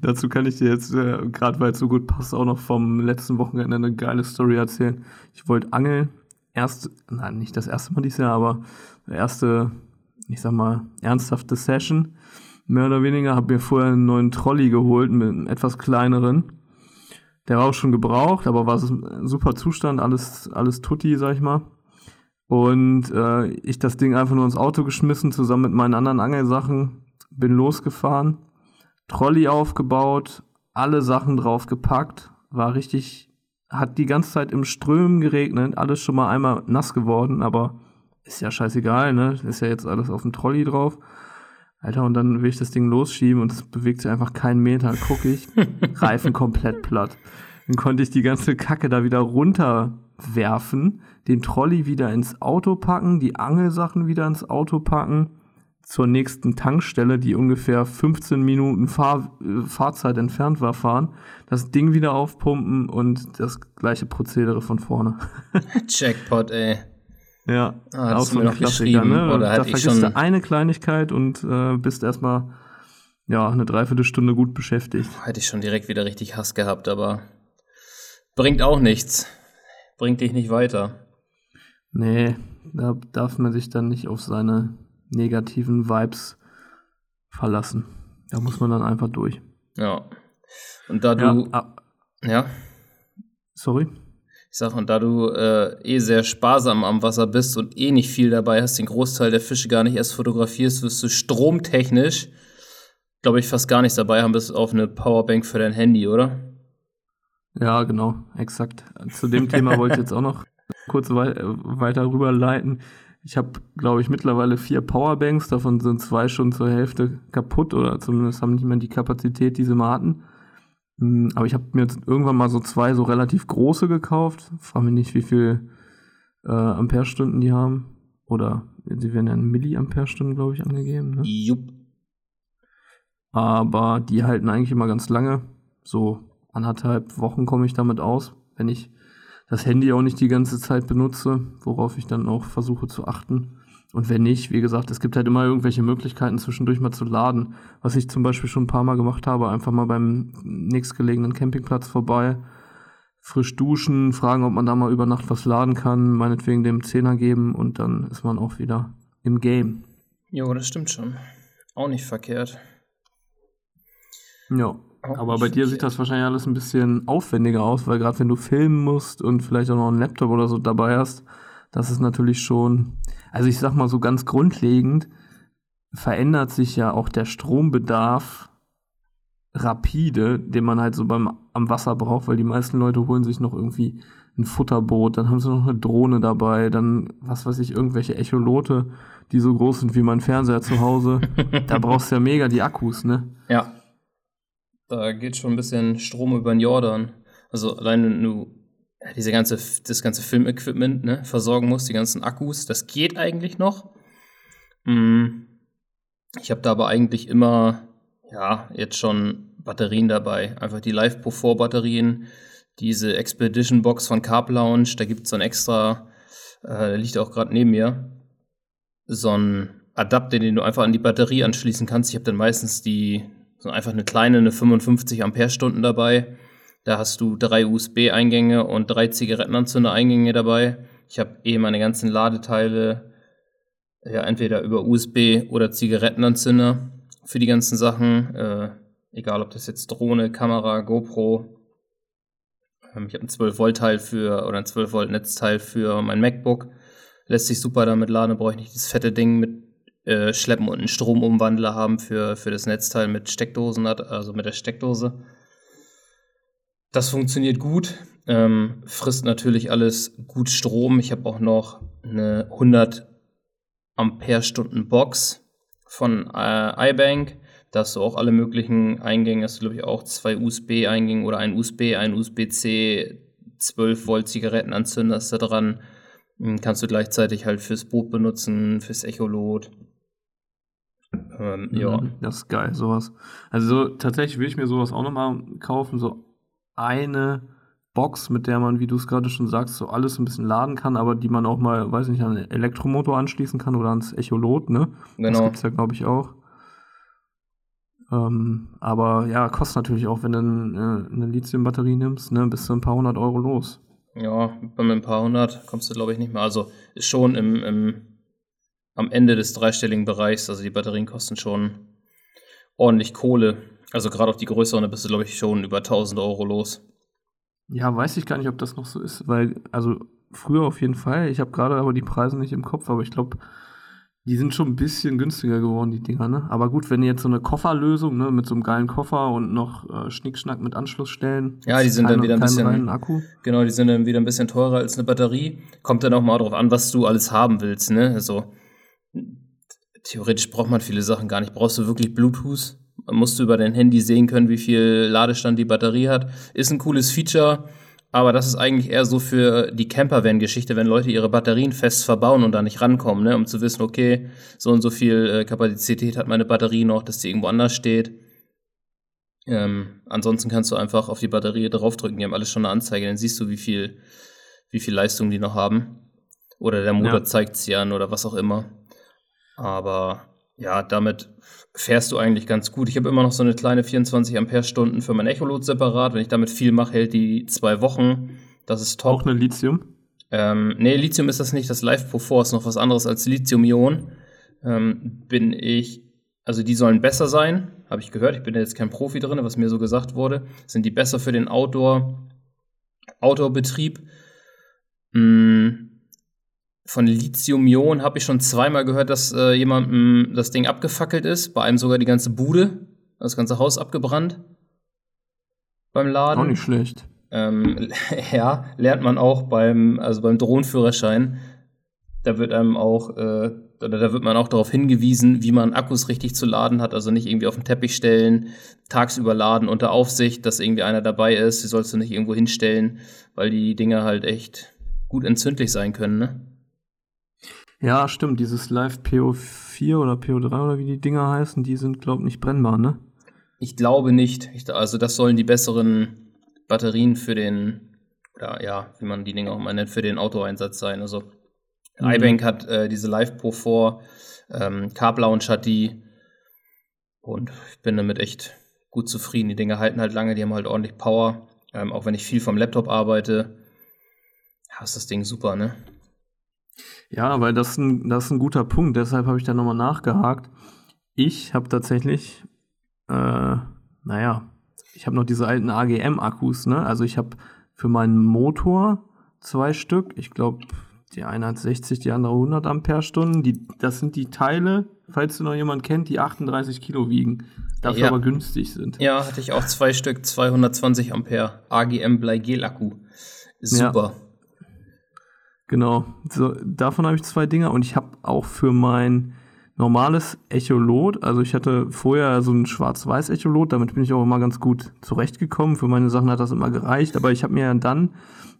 A: Dazu kann ich dir jetzt, äh, gerade weil es so gut passt, auch noch vom letzten Wochenende eine geile Story erzählen. Ich wollte angeln. Erst, nein, nicht das erste Mal dieses Jahr, aber erste, ich sag mal, ernsthafte Session. Mehr oder weniger. Habe mir vorher einen neuen Trolley geholt mit einem etwas kleineren. Der war auch schon gebraucht, aber war super Zustand, alles, alles tutti, sag ich mal. Und äh, ich das Ding einfach nur ins Auto geschmissen, zusammen mit meinen anderen Angelsachen, bin losgefahren. Trolley aufgebaut, alle Sachen drauf gepackt, war richtig, hat die ganze Zeit im Strömen geregnet, alles schon mal einmal nass geworden, aber ist ja scheißegal, ne? Ist ja jetzt alles auf dem Trolley drauf. Alter, und dann will ich das Ding losschieben und es bewegt sich einfach keinen Meter, gucke ich, Reifen komplett platt. Dann konnte ich die ganze Kacke da wieder runterwerfen, den Trolley wieder ins Auto packen, die Angelsachen wieder ins Auto packen, zur nächsten Tankstelle, die ungefähr 15 Minuten Fahr äh, Fahrzeit entfernt war, fahren, das Ding wieder aufpumpen und das gleiche Prozedere von vorne.
B: Jackpot, ey.
A: Ja,
B: Ah,
A: auch so ein Klassiker, ne?
B: oder
A: da vergisst du eine Kleinigkeit und äh, bist erstmal ja, eine Dreiviertelstunde gut beschäftigt.
B: Hätte ich schon direkt wieder richtig Hass gehabt, aber bringt auch nichts. Bringt dich nicht weiter.
A: Nee, da darf man sich dann nicht auf seine negativen Vibes verlassen. Da muss man dann einfach durch.
B: Ja. Und da
A: Ja,
B: du,
A: ah,
B: ja,
A: sorry.
B: Ich sag, und da du äh, eh sehr sparsam am Wasser bist und eh nicht viel dabei hast, den Großteil der Fische gar nicht erst fotografierst, wirst du stromtechnisch, glaube ich, fast gar nichts dabei haben, bis auf eine Powerbank für dein Handy, oder?
A: Ja, genau, exakt. Zu dem Thema wollte ich jetzt auch noch kurz wei weiter rüberleiten. Ich habe, glaube ich, mittlerweile vier Powerbanks, davon sind zwei schon zur Hälfte kaputt oder zumindest haben nicht mehr die Kapazität, die sie mal hatten. Hm, Aber ich habe mir jetzt irgendwann mal so zwei so relativ große gekauft. Frage mich nicht, wie viel äh, Amperestunden die haben. Oder sie werden ja in Milliamperestunden, glaube ich, angegeben. Ne?
B: Jupp.
A: aber die halten eigentlich immer ganz lange. So anderthalb Wochen komme ich damit aus, wenn ich das Handy auch nicht die ganze Zeit benutze, worauf ich dann auch versuche zu achten. Und wenn nicht, wie gesagt, es gibt halt immer irgendwelche Möglichkeiten, zwischendurch mal zu laden. Was ich zum Beispiel schon ein paar Mal gemacht habe, einfach mal beim nächstgelegenen Campingplatz vorbei, frisch duschen, fragen, ob man da mal über Nacht was laden kann, meinetwegen dem Zehner geben und dann ist man auch wieder im Game.
B: Jo, das stimmt schon. Auch nicht verkehrt.
A: Ja.
B: Auch
A: Aber bei dir sieht das wahrscheinlich alles ein bisschen aufwendiger aus, weil gerade wenn du filmen musst und vielleicht auch noch einen Laptop oder so dabei hast, das ist natürlich schon, also ich sag mal so ganz grundlegend, verändert sich ja auch der Strombedarf rapide, den man halt so beim am Wasser braucht, weil die meisten Leute holen sich noch irgendwie ein Futterboot, dann haben sie noch eine Drohne dabei, dann was weiß ich, irgendwelche Echolote, die so groß sind wie mein Fernseher zu Hause. da brauchst du ja mega die Akkus, ne?
B: Ja. Da geht schon ein bisschen Strom über den Jordan. Also allein wenn du ja, diese ganze, das ganze Filmequipment ne, versorgen musst, die ganzen Akkus, das geht eigentlich noch. Mm. Ich habe da aber eigentlich immer, ja, jetzt schon Batterien dabei. Einfach die Live Pro 4 Batterien, diese Expedition Box von Carb Lounge, da gibt es so ein extra, äh, der liegt auch gerade neben mir, so ein Adapter, den du einfach an die Batterie anschließen kannst. Ich habe dann meistens die, so einfach eine kleine, eine 55 Ampere-Stunden dabei. Da hast du drei USB-Eingänge und drei Zigarettenanzünder-Eingänge dabei. Ich habe eh meine ganzen Ladeteile ja entweder über USB oder Zigarettenanzünder für die ganzen Sachen. Äh, egal, ob das jetzt Drohne, Kamera, GoPro. Ähm, ich habe ein 12-Volt-Teil für oder ein 12-Volt-Netzteil für mein MacBook. Lässt sich super damit laden, brauche ich nicht das fette Ding mit äh, Schleppen und einen Stromumwandler haben für, für das Netzteil mit Steckdosen, also mit der Steckdose. Das funktioniert gut, ähm, frisst natürlich alles gut Strom. Ich habe auch noch eine 100 Ampere-Stunden Box von äh, iBank. Da hast du auch alle möglichen Eingänge. Hast du, glaube ich, auch zwei USB-Eingänge oder ein USB, ein USB-C, 12 Volt Zigarettenanzünder ist da dran. Hm, Kannst du gleichzeitig halt fürs Boot benutzen, fürs Echolot. Ähm, ja.
A: Das ist geil, sowas. Also so, tatsächlich will ich mir sowas auch nochmal kaufen, so eine Box, mit der man, wie du es gerade schon sagst, so alles ein bisschen laden kann, aber die man auch mal, weiß nicht, an einen Elektromotor anschließen kann oder ans Echolot, ne? Das
B: Genau.
A: gibt's ja, glaube ich, auch. Ähm, aber ja, kostet natürlich auch, wenn du ein, äh, eine Lithium-Batterie nimmst, ne, bist du ein paar hundert Euro los.
B: Ja, bei ein paar hundert kommst du, glaube ich, nicht mehr. Also ist schon im, im, am Ende des dreistelligen Bereichs. Also die Batterien kosten schon ordentlich Kohle. Also gerade auf die größeren, da bist du, glaube ich, schon über 1000 Euro los.
A: Ja, weiß ich gar nicht, ob das noch so ist, weil, also früher auf jeden Fall, ich habe gerade aber die Preise nicht im Kopf, aber ich glaube, die sind schon ein bisschen günstiger geworden, die Dinger, ne? Aber gut, wenn jetzt so eine Kofferlösung, ne, mit so einem geilen Koffer und noch äh, Schnickschnack mit Anschlussstellen.
B: Ja, die sind dann
A: keinen-
B: wieder ein bisschen-
A: Akku.
B: Genau, die sind dann wieder ein bisschen teurer als eine Batterie. Kommt dann auch mal drauf an, was du alles haben willst, ne? Also theoretisch braucht man viele Sachen gar nicht. Brauchst du wirklich Bluetooth? Musst du über dein Handy sehen können, wie viel Ladestand die Batterie hat. Ist ein cooles Feature, aber das ist eigentlich eher so für die Campervan-Geschichte, wenn Leute ihre Batterien fest verbauen und da nicht rankommen, ne? um zu wissen, okay, so und so viel äh, Kapazität hat meine Batterie noch, dass die irgendwo anders steht. Ähm, ansonsten kannst du einfach auf die Batterie draufdrücken, die haben alles schon eine Anzeige, dann siehst du, wie viel, wie viel Leistung die noch haben. Oder der Motor
A: Ja.
B: zeigt sie an oder was auch immer. Aber ja, damit fährst du eigentlich ganz gut. Ich habe immer noch so eine kleine 24 Ampere-Stunden für mein Echolot separat. Wenn ich damit viel mache, hält die zwei Wochen. Das ist top.
A: Auch eine Lithium.
B: Ähm, nee, Lithium ist das nicht. Das Live Pro 4 ist noch was anderes als Lithium-Ionen. Ähm, bin ich, also die sollen besser sein, habe ich gehört. Ich bin ja jetzt kein Profi drin, was mir so gesagt wurde. Sind die besser für den Outdoor, Outdoor-Betrieb? Mm, von Lithium-Ionen habe ich schon zweimal gehört, dass äh, jemandem das Ding abgefackelt ist. Bei einem sogar die ganze Bude, das ganze Haus abgebrannt. Beim Laden.
A: Auch nicht schlecht.
B: Ähm, ja, lernt man auch beim, also beim Drohnenführerschein. Da wird einem auch, äh, oder da wird man auch darauf hingewiesen, wie man Akkus richtig zu laden hat. Also nicht irgendwie auf den Teppich stellen, tagsüber laden unter Aufsicht, dass irgendwie einer dabei ist. Die sollst du nicht irgendwo hinstellen, weil die Dinger halt echt gut entzündlich sein können, ne?
A: Ja, stimmt. Dieses Live PO4 oder PO3 oder wie die Dinger heißen, die sind, glaube ich, nicht brennbar, ne?
B: Ich glaube nicht. Ich, also das sollen die besseren Batterien für den, oder ja, wie man die Dinge auch mal nennt, für den Autoeinsatz sein. Also
A: Mhm.
B: iBank hat äh, diese Live Pro 4, ähm, Carb Lounge hat die und ich bin damit echt gut zufrieden. Die Dinger halten halt lange, die haben halt ordentlich Power. Ähm, auch wenn ich viel vom Laptop arbeite, ja, ist das Ding super, ne?
A: Ja, weil das ist ein, das ist ein guter Punkt, deshalb habe ich da nochmal nachgehakt. Ich habe tatsächlich, äh, naja, ich habe noch diese alten AGM-Akkus, ne? Also ich habe für meinen Motor zwei Stück, ich glaube, die eine hat 60, die andere 100 Ampere-Stunden. Die, das sind die Teile, falls du noch jemand kennt, die 38 Kilo wiegen, dafür
B: Ja.
A: aber günstig sind.
B: Ja, hatte ich auch zwei Stück, 220 Ampere, AGM Bleigel-Akku. Super.
A: Genau, so, davon habe ich zwei Dinger und ich habe auch für mein normales Echolot, also ich hatte vorher so ein schwarz-weiß Echolot, damit bin ich auch immer ganz gut zurechtgekommen. Für meine Sachen hat das immer gereicht, aber ich habe mir dann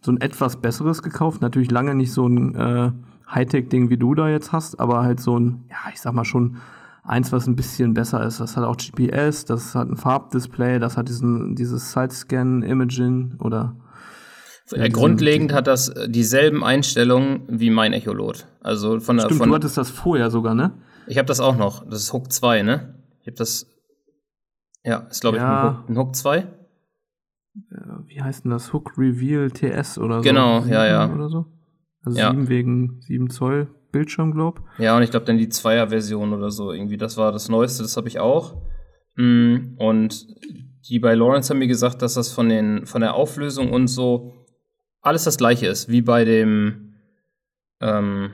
A: so ein etwas besseres gekauft. Natürlich lange nicht so ein äh, Hightech-Ding, wie du da jetzt hast, aber halt so ein, ja, ich sag mal schon eins, was ein bisschen besser ist. Das hat auch GPS, das hat ein Farbdisplay, das hat diesen, dieses Side-Scan-Imaging oder
B: Äh, Grundlegend hat das äh, dieselben Einstellungen wie mein Echolot. Also von der
A: Stimmt,
B: von,
A: du hattest das vorher sogar, ne?
B: Ich habe das auch noch. Das ist Hook 2, ne? Ich habe das. Ja, ist glaube ich
A: Ja.
B: ein Hook, ein Hook 2.
A: Äh, wie heißt denn das? Hook Reveal TS oder so?
B: Genau,
A: Sieben
B: ja, ja.
A: Oder so? Also
B: Ja.
A: 7 wegen 7 Zoll Bildschirm, glaub.
B: Ja, und ich glaube dann die Zweier-Version oder so irgendwie. Das war das Neueste, das habe ich auch. Mm, Und die bei Lawrence haben mir gesagt, dass das von, den, von der Auflösung und so alles das gleiche ist, wie bei dem, ähm,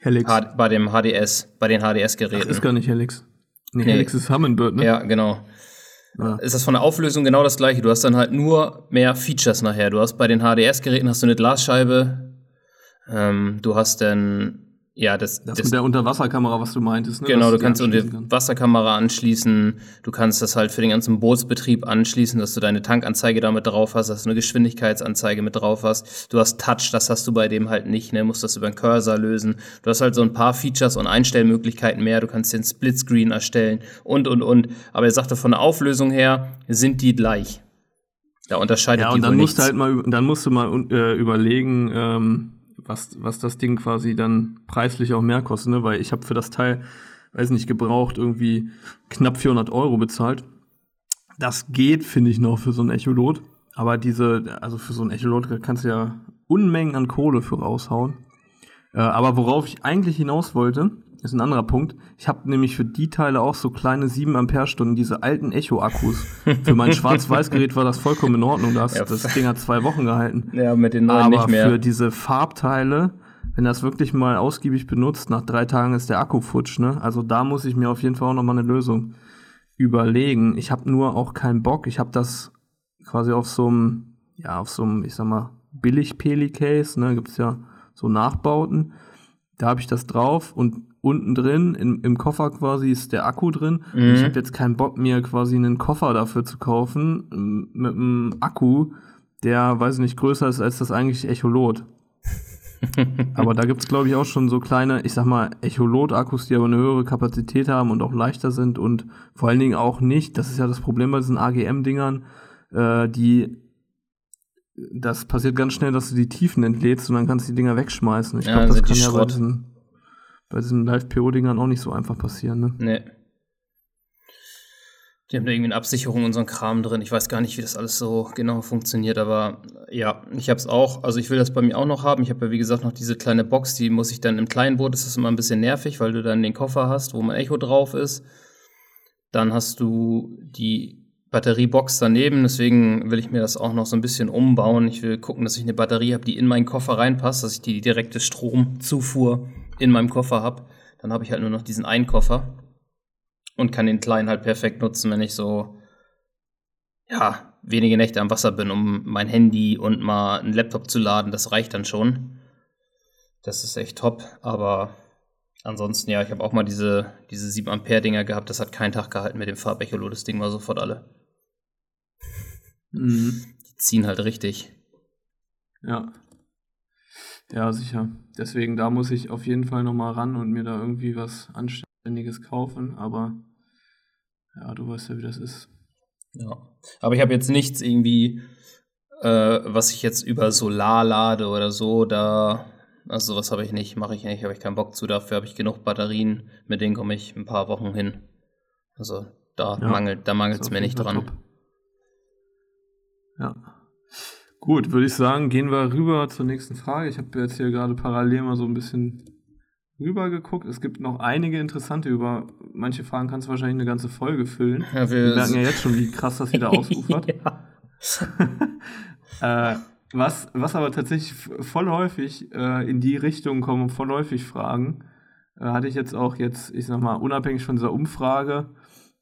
A: Helix.
B: H bei dem HDS, bei den HDS-Geräten.
A: ist gar nicht Helix. Nee,
B: Nee.
A: Helix ist Humminbird, ne?
B: Ja, genau.
A: Ja.
B: ist das von der Auflösung genau das gleiche. Du hast dann halt nur mehr Features nachher. Du hast bei den HDS-Geräten hast du eine Glasscheibe. Ähm, du hast dann Ja, das,
A: das, das mit der Unterwasserkamera, was du meintest.
B: Ne? Genau, du kannst eine Wasserkamera anschließen, du kannst das halt für den ganzen Bootsbetrieb anschließen, dass du deine Tankanzeige damit drauf hast, dass du eine Geschwindigkeitsanzeige mit drauf hast. Du hast Touch, das hast du bei dem halt nicht, ne? musst das über den Cursor lösen. Du hast halt so ein paar Features und Einstellmöglichkeiten mehr, du kannst den Splitscreen erstellen und, und, und. Aber er sagte, von der Auflösung her sind die gleich. Da unterscheidet
A: ja, und die dann musst du halt mal, dann musst du mal äh, überlegen, ähm was, was das Ding quasi dann preislich auch mehr kostet, ne? weil ich habe für das Teil, weiß nicht, gebraucht irgendwie knapp 400 Euro bezahlt. Das geht, finde ich, noch für so ein Echolot. Aber diese, also für so ein Echolot kannst du ja Unmengen an Kohle für raushauen. Äh, aber worauf ich eigentlich hinaus wollte, ist ein anderer Punkt. Ich habe nämlich für die Teile auch so kleine 7 Ampere-Stunden, diese alten Echo-Akkus. Für mein Schwarz-Weiß-Gerät war das vollkommen in Ordnung. Das, ja. das Ding hat zwei Wochen gehalten.
B: Ja, mit den neuen
A: Aber
B: nicht mehr.
A: für diese Farbteile, wenn das wirklich mal ausgiebig benutzt, nach drei Tagen ist der Akku futsch. Ne? Also da muss ich mir auf jeden Fall auch nochmal eine Lösung überlegen. Ich habe nur auch keinen Bock. Ich habe das quasi auf so einem, ja, auf so einem, ich sag mal, Billig-Peli-Case, ne, gibt's ja so Nachbauten. Da habe ich das drauf und unten drin, in, im Koffer quasi ist der Akku drin. Mhm. Ich habe jetzt keinen Bock, mir quasi einen Koffer dafür zu kaufen, ähm, mit einem Akku, der, weiß ich nicht, größer ist als das eigentliche Echolot. aber da gibt's glaube ich, auch schon so kleine, ich sag mal, Echolot-Akkus, die aber eine höhere Kapazität haben und auch leichter sind und vor allen Dingen auch nicht, das ist ja das Problem bei diesen AGM-Dingern, äh, die das passiert ganz schnell, dass du die Tiefen entlädst und dann kannst du die Dinger wegschmeißen. Ich ja, glaube, das kann ja bei diesen bei diesen Live-PO-Dingern auch nicht so einfach passieren, ne?
B: Nee. Die haben da irgendwie eine Absicherung und so einen Kram drin. Ich weiß gar nicht, wie das alles so genau funktioniert, aber ja, ich habe es auch. Also ich will das bei mir auch noch haben. Ich habe ja, wie gesagt, noch diese kleine Box, die muss ich dann im kleinen Boot, das ist immer ein bisschen nervig, weil du dann den Koffer hast, wo mein Echo drauf ist. Dann hast du die Batteriebox daneben, deswegen will ich mir das auch noch so ein bisschen umbauen. Ich will gucken, dass ich eine Batterie habe, die in meinen Koffer reinpasst, dass ich die direkte Stromzufuhr in meinem Koffer habe, dann habe ich halt nur noch diesen einen Koffer und kann den kleinen halt perfekt nutzen, wenn ich so, ja, wenige Nächte am Wasser bin, um mein Handy und mal einen Laptop zu laden. Das reicht dann schon. Das ist echt top, aber ansonsten, ja, ich habe auch mal diese, diese 7 Ampere Dinger gehabt. Das hat keinen Tag gehalten mit dem Farbecholo. Das Ding war sofort alle. Mhm. Die ziehen halt richtig.
A: Ja. Ja, sicher. Deswegen, da muss ich auf jeden Fall nochmal ran und mir da irgendwie was Anständiges kaufen. Aber ja, du weißt ja, wie das ist.
B: Ja. Aber ich habe jetzt nichts irgendwie, äh, was ich jetzt über Solar lade oder so. Da, also was habe ich nicht, mache ich nicht, habe ich keinen Bock zu. Dafür habe ich genug Batterien, mit denen komme ich ein paar Wochen hin. Also da ja, mangelt, da mangelt es mir nicht dran. Top.
A: Ja. Gut, würde ich sagen, gehen wir rüber zur nächsten Frage. Ich habe jetzt hier gerade parallel mal so ein bisschen rüber geguckt. Es gibt noch einige interessante über manche Fragen kannst du wahrscheinlich eine ganze Folge füllen. Ja, wir, merken ja jetzt schon, wie krass das wieder ausufert. äh, was, was aber tatsächlich voll häufig äh, in die Richtung kommen, voll häufig Fragen, äh, hatte ich jetzt auch jetzt, ich sag mal, unabhängig von dieser Umfrage,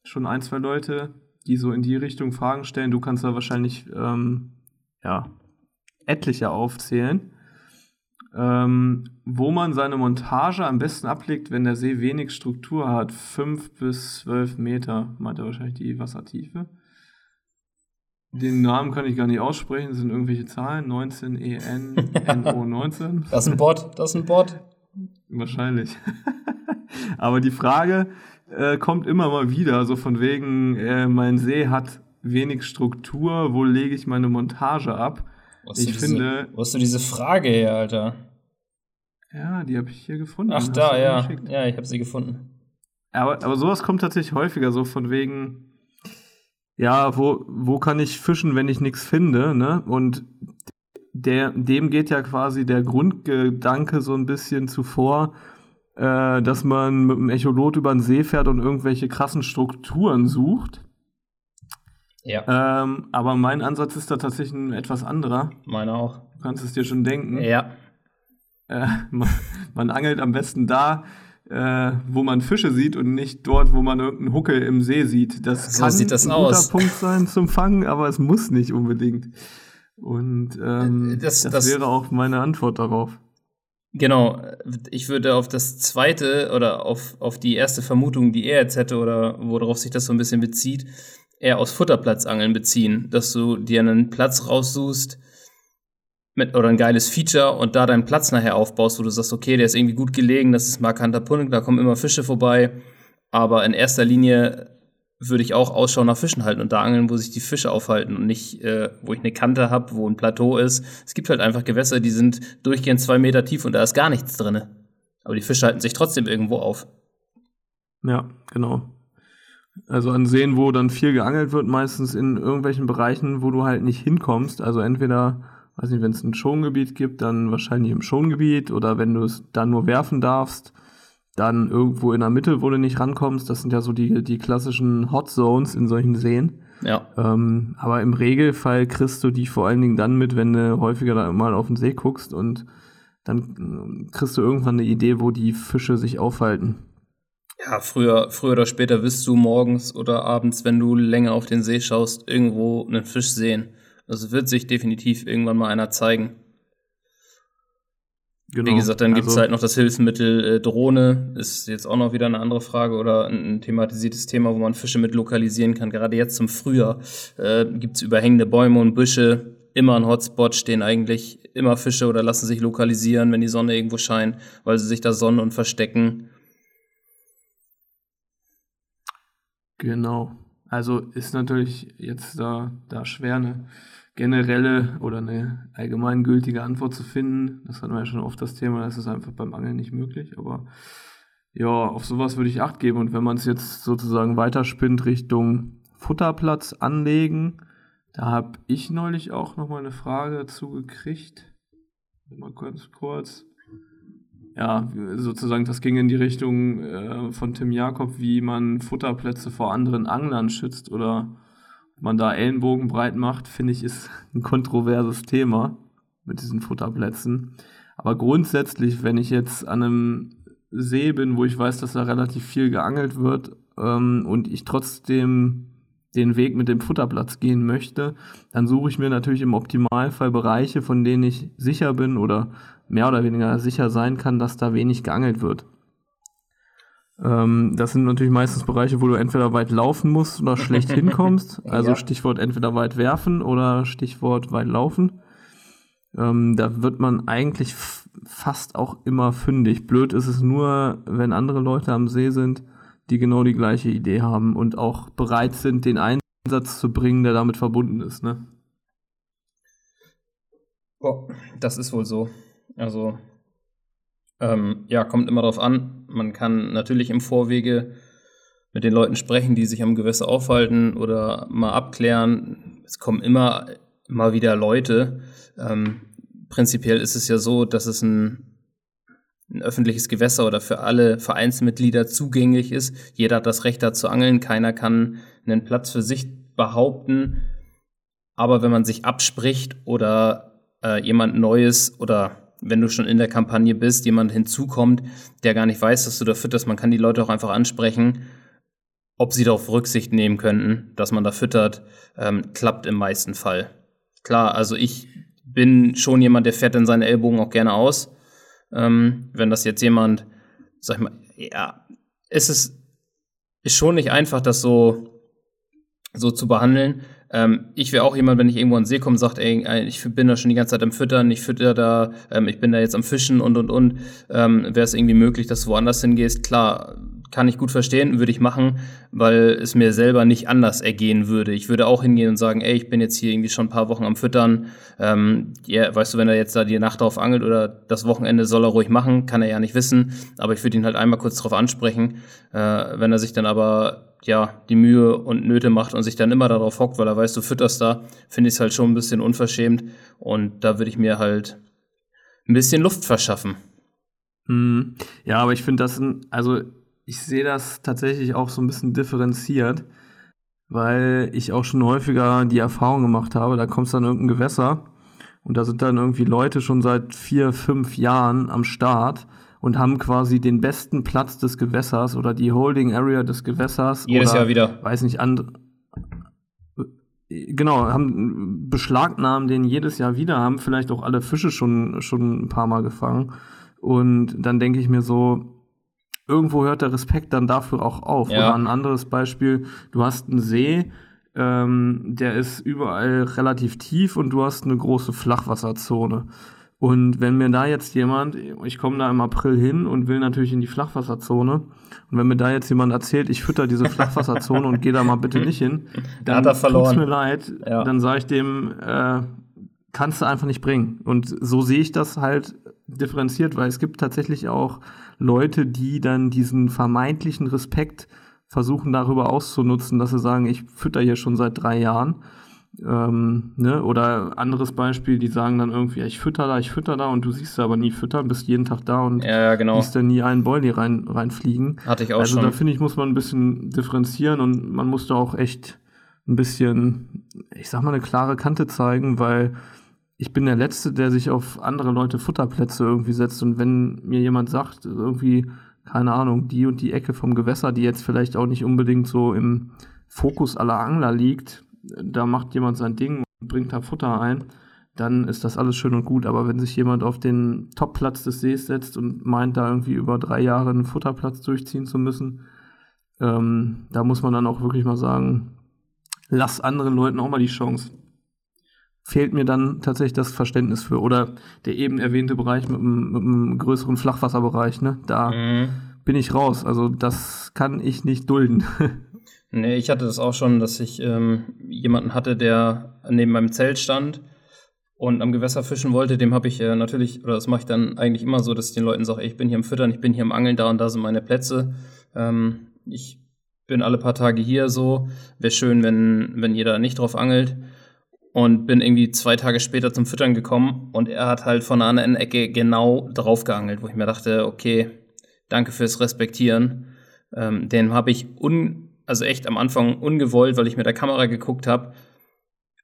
A: schon ein, zwei Leute, die so in die Richtung Fragen stellen. Du kannst da wahrscheinlich ähm, ja, etliche aufzählen, ähm, wo man seine Montage am besten ablegt, wenn der See wenig Struktur hat. Fünf bis zwölf Meter, meint er wahrscheinlich die Wassertiefe. Den Namen kann ich gar nicht aussprechen, das sind irgendwelche Zahlen. 19 EN, NO 19.
B: Das ist ein Bot, das ist ein Bot.
A: Wahrscheinlich. Aber die Frage äh, kommt immer mal wieder, so von wegen, äh, mein See hat wenig Struktur, wo lege ich meine Montage ab?
B: Was ich diese, finde. Wo hast du diese Frage her, Alter?
A: Ja, die habe ich hier gefunden.
B: Ach, da, ja. Geschickt. Ja, ich habe sie gefunden.
A: Aber, aber sowas kommt tatsächlich häufiger, so von wegen, ja, wo, wo kann ich fischen, wenn ich nichts finde, ne? Und der, dem geht ja quasi der Grundgedanke so ein bisschen zuvor, äh, dass man mit dem Echolot über den See fährt und irgendwelche krassen Strukturen sucht. Ja. Ähm, aber mein Ansatz ist da tatsächlich ein etwas anderer.
B: Meiner auch.
A: Du kannst es dir schon denken.
B: Ja.
A: Äh, man, man, angelt am besten da, äh, wo man Fische sieht und nicht dort, wo man irgendeinen Huckel im See sieht. Das
B: so kann sieht das
A: ein
B: aus.
A: guter Punkt sein zum Fangen, aber es muss nicht unbedingt. Und ähm, das, das, das wäre auch meine Antwort darauf.
B: Genau, ich würde auf das zweite oder auf, auf die erste Vermutung, die er jetzt hätte oder worauf sich das so ein bisschen bezieht, eher aus Futterplatzangeln beziehen, dass du dir einen Platz raussuchst mit, oder ein geiles Feature und da deinen Platz nachher aufbaust, wo du sagst, okay, der ist irgendwie gut gelegen, das ist markanter Punkt, da kommen immer Fische vorbei, aber in erster Linie würde ich auch Ausschau nach Fischen halten und da angeln, wo sich die Fische aufhalten und nicht, äh, wo ich eine Kante habe, wo ein Plateau ist. Es gibt halt einfach Gewässer, die sind durchgehend zwei Meter tief und da ist gar nichts drin. Aber die Fische halten sich trotzdem irgendwo auf.
A: Ja, genau. Also an Seen, wo dann viel geangelt wird, meistens in irgendwelchen Bereichen, wo du halt nicht hinkommst. Also entweder, weiß nicht, wenn es ein Schongebiet gibt, dann wahrscheinlich im Schongebiet oder wenn du es dann nur werfen darfst dann irgendwo in der Mitte, wo du nicht rankommst. Das sind ja so die, die klassischen Hot Zones in solchen Seen.
B: Ja.
A: Ähm, aber im Regelfall kriegst du die vor allen Dingen dann mit, wenn du häufiger da mal auf den See guckst und dann kriegst du irgendwann eine Idee, wo die Fische sich aufhalten.
B: Ja, früher, früher oder später wirst du morgens oder abends, wenn du länger auf den See schaust, irgendwo einen Fisch sehen. Also wird sich definitiv irgendwann mal einer zeigen. Genau. Wie gesagt, dann also, gibt es halt noch das Hilfsmittel äh, Drohne, ist jetzt auch noch wieder eine andere Frage oder ein, ein thematisiertes Thema, wo man Fische mit lokalisieren kann. Gerade jetzt zum Frühjahr äh, gibt es überhängende Bäume und Büsche, immer ein Hotspot, stehen eigentlich immer Fische oder lassen sich lokalisieren, wenn die Sonne irgendwo scheint, weil sie sich da sonnen und verstecken.
A: Genau. Also ist natürlich jetzt da, da schwer, ne? generelle oder eine allgemeingültige Antwort zu finden. Das hatten wir ja schon oft das Thema, das ist einfach beim Angeln nicht möglich. Aber ja, auf sowas würde ich Acht geben. Und wenn man es jetzt sozusagen weiterspinnt Richtung Futterplatz anlegen, da habe ich neulich auch nochmal eine Frage dazu gekriegt. Mal kurz, kurz. Ja, sozusagen, das ging in die Richtung äh, von Tim Jakob, wie man Futterplätze vor anderen Anglern schützt oder man da Ellenbogen breit macht, finde ich, ist ein kontroverses Thema mit diesen Futterplätzen. Aber grundsätzlich, wenn ich jetzt an einem See bin, wo ich weiß, dass da relativ viel geangelt wird ähm, und ich trotzdem den Weg mit dem Futterplatz gehen möchte, dann suche ich mir natürlich im Optimalfall Bereiche, von denen ich sicher bin oder mehr oder weniger sicher sein kann, dass da wenig geangelt wird. Ähm, das sind natürlich meistens Bereiche, wo du entweder weit laufen musst oder schlecht hinkommst. Also ja. Stichwort entweder weit werfen oder Stichwort weit laufen. Ähm, da wird man eigentlich fast auch immer fündig. Blöd ist es nur, wenn andere Leute am See sind, die genau die gleiche Idee haben und auch bereit sind, den Einsatz zu bringen, der damit verbunden ist. Ne?
B: Oh, das ist wohl so. Also ähm, ja, kommt immer drauf an. Man kann natürlich im Vorwege mit den Leuten sprechen, die sich am Gewässer aufhalten oder mal abklären. Es kommen immer mal wieder Leute. Ähm, prinzipiell ist es ja so, dass es ein, ein öffentliches Gewässer oder für alle Vereinsmitglieder zugänglich ist. Jeder hat das Recht da zu angeln. Keiner kann einen Platz für sich behaupten. Aber wenn man sich abspricht oder äh, jemand Neues oder wenn du schon in der Kampagne bist, jemand hinzukommt, der gar nicht weiß, dass du da fütterst, man kann die Leute auch einfach ansprechen, ob sie darauf Rücksicht nehmen könnten, dass man da füttert, ähm, klappt im meisten Fall. Klar, also ich bin schon jemand, der fährt dann seine Ellbogen auch gerne aus. Ähm, wenn das jetzt jemand, sag ich mal, ja, ist es ist schon nicht einfach, das so, so zu behandeln. Ähm, ich wäre auch jemand, wenn ich irgendwo an den See komme sagt, ey, ich bin da schon die ganze Zeit am Füttern, ich fütter da, ähm, ich bin da jetzt am Fischen und und und, ähm, wäre es irgendwie möglich, dass du woanders hingehst. Klar, kann ich gut verstehen, würde ich machen, weil es mir selber nicht anders ergehen würde. Ich würde auch hingehen und sagen, ey, ich bin jetzt hier irgendwie schon ein paar Wochen am Füttern. Ähm, ja, weißt du, wenn er jetzt da die Nacht drauf angelt oder das Wochenende soll er ruhig machen, kann er ja nicht wissen. Aber ich würde ihn halt einmal kurz drauf ansprechen. Äh, wenn er sich dann aber ja, die Mühe und Nöte macht und sich dann immer darauf hockt, weil er weiß, du fütterst da, finde ich es halt schon ein bisschen unverschämt. Und da würde ich mir halt ein bisschen Luft verschaffen.
A: Mhm. Ja, aber ich finde das, also ich sehe das tatsächlich auch so ein bisschen differenziert, weil ich auch schon häufiger die Erfahrung gemacht habe, da kommst du an irgendein Gewässer und da sind dann irgendwie Leute schon seit vier, fünf Jahren am Start und haben quasi den besten Platz des Gewässers oder die Holding Area des Gewässers.
B: Jedes
A: oder,
B: Jahr wieder.
A: Weiß nicht, andere. Genau, haben beschlagnahmen den jedes Jahr wieder, haben vielleicht auch alle Fische schon, schon ein paar Mal gefangen Und dann denke ich mir so, irgendwo hört der Respekt dann dafür auch auf. Ja. Oder ein anderes Beispiel, du hast einen See, ähm, der ist überall relativ tief und du hast eine große Flachwasserzone. Und wenn mir da jetzt jemand, ich komme da im April hin und will natürlich in die Flachwasserzone, und wenn mir da jetzt jemand erzählt, ich fütter diese Flachwasserzone und gehe da mal bitte nicht hin, dann tut's mir leid, ja. dann sage ich dem, äh, kannst du einfach nicht bringen. Und so sehe ich das halt differenziert, weil es gibt tatsächlich auch Leute, die dann diesen vermeintlichen Respekt versuchen darüber auszunutzen, dass sie sagen, ich fütter hier schon seit drei Jahren. Ähm, ne? Oder anderes Beispiel, die sagen dann irgendwie, ich fütter da, ich fütter da und du siehst aber nie füttern, bist jeden Tag da und
B: ja, genau.
A: siehst dann nie einen Boilie rein, reinfliegen.
B: Hatte ich auch
A: also
B: schon.
A: Also da finde ich, muss man ein bisschen differenzieren und man muss da auch echt ein bisschen, ich sag mal, eine klare Kante zeigen, weil ich bin der Letzte, der sich auf andere Leute Futterplätze irgendwie setzt. Und wenn mir jemand sagt, irgendwie, keine Ahnung, die und die Ecke vom Gewässer, die jetzt vielleicht auch nicht unbedingt so im Fokus aller Angler liegt, da macht jemand sein Ding und bringt da Futter ein, dann ist das alles schön und gut. Aber wenn sich jemand auf den Topplatz des Sees setzt und meint, da irgendwie über drei Jahre einen Futterplatz durchziehen zu müssen, ähm, da muss man dann auch wirklich mal sagen, lass anderen Leuten auch mal die Chance fehlt mir dann tatsächlich das Verständnis für. Oder der eben erwähnte Bereich mit einem, mit einem größeren Flachwasserbereich, ne? Da mhm. bin ich raus. Also das kann ich nicht dulden.
B: nee, ich hatte das auch schon, dass ich ähm, jemanden hatte, der neben meinem Zelt stand und am Gewässer fischen wollte, dem habe ich äh, natürlich, oder das mache ich dann eigentlich immer so, dass ich den Leuten sage, ich bin hier am Füttern, ich bin hier am Angeln, da und da sind meine Plätze. Ähm, ich bin alle paar Tage hier so. Wäre schön, wenn, wenn da nicht drauf angelt und bin irgendwie zwei Tage später zum Füttern gekommen und er hat halt von einer anderen Ecke genau drauf geangelt, wo ich mir dachte, okay, danke fürs Respektieren. Ähm, den habe ich un, also echt am Anfang ungewollt, weil ich mit der Kamera geguckt habe,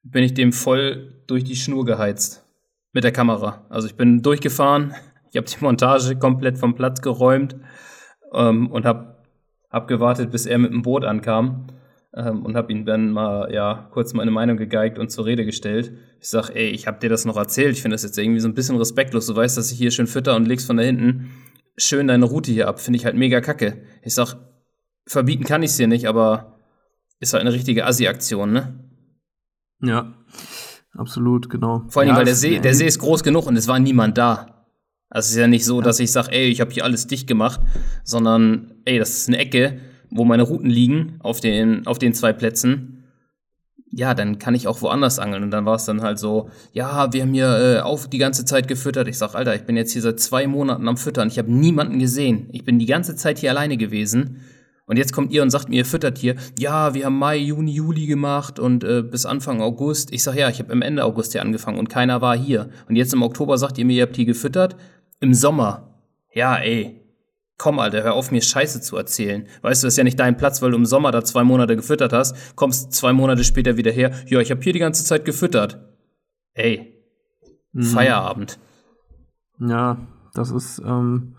B: bin ich dem voll durch die Schnur geheizt mit der Kamera. Also ich bin durchgefahren, ich habe die Montage komplett vom Platz geräumt ähm, und habe hab gewartet, bis er mit dem Boot ankam ähm, und habe ihm dann mal ja kurz meine Meinung gegeigt und zur Rede gestellt. Ich sag, ey, ich habe dir das noch erzählt. Ich finde das jetzt irgendwie so ein bisschen respektlos. Du weißt, dass ich hier schön fütter und legst von da hinten schön deine Route hier ab. Finde ich halt mega kacke. Ich sag, verbieten kann ich es dir nicht, aber ist halt eine richtige Assi-Aktion, ne?
A: Ja, absolut, genau.
B: Vor allem,
A: ja,
B: weil der See, der See ist groß genug und es war niemand da. Also es ist ja nicht so, dass ich sage, ey, ich habe hier alles dicht gemacht, sondern ey, das ist eine Ecke, wo meine Routen liegen, auf den, auf den zwei Plätzen, ja, dann kann ich auch woanders angeln. Und dann war es dann halt so, ja, wir haben hier äh, auf die ganze Zeit gefüttert. Ich sag, Alter, ich bin jetzt hier seit zwei Monaten am Füttern. Ich habe niemanden gesehen. Ich bin die ganze Zeit hier alleine gewesen. Und jetzt kommt ihr und sagt mir, ihr füttert hier. Ja, wir haben Mai, Juni, Juli gemacht und äh, bis Anfang August. Ich sag, ja, ich habe im Ende August hier angefangen und keiner war hier. Und jetzt im Oktober sagt ihr mir, ihr habt hier gefüttert. Im Sommer. Ja, ey, komm, Alter, hör auf, mir Scheiße zu erzählen. Weißt du, das ist ja nicht dein Platz, weil du im Sommer da zwei Monate gefüttert hast, kommst zwei Monate später wieder her, ja, ich habe hier die ganze Zeit gefüttert. Ey, mhm. Feierabend.
A: Ja, das ist, ähm,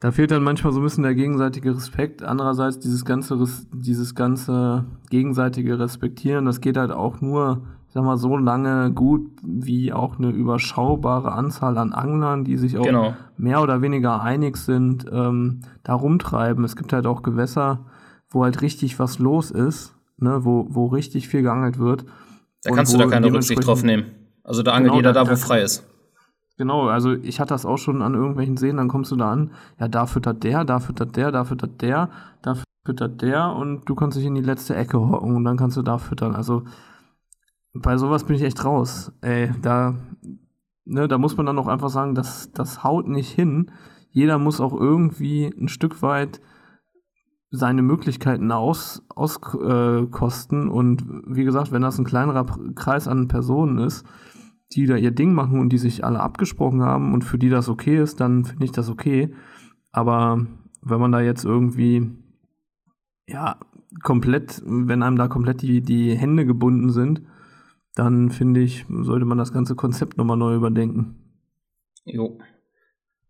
A: da fehlt dann manchmal so ein bisschen der gegenseitige Respekt. Andererseits dieses ganze, dieses ganze gegenseitige Respektieren, das geht halt auch nur ich sag mal, so lange gut wie auch eine überschaubare Anzahl an Anglern, die sich auch genau. mehr oder weniger einig sind, ähm, da rumtreiben. Es gibt halt auch Gewässer, wo halt richtig was los ist, ne, wo, wo richtig viel geangelt wird.
B: Da kannst du da keine Rücksicht drauf nehmen. Also da angelt genau, jeder da, da, wo frei ist.
A: Genau, also ich hatte das auch schon an irgendwelchen Seen, dann kommst du da an, ja, da füttert der, da füttert der, da füttert der, da füttert der und du kannst dich in die letzte Ecke hocken und dann kannst du da füttern. Also bei sowas bin ich echt raus. Ey, da, ne, da muss man dann auch einfach sagen, das, das haut nicht hin. Jeder muss auch irgendwie ein Stück weit seine Möglichkeiten aus, auskosten. Äh, und wie gesagt, wenn das ein kleinerer Kreis an Personen ist, die da ihr Ding machen und die sich alle abgesprochen haben und für die das okay ist, dann finde ich das okay. Aber wenn man da jetzt irgendwie, ja, komplett, wenn einem da komplett die, die Hände gebunden sind, dann finde ich, sollte man das ganze Konzept nochmal neu überdenken.
B: Jo.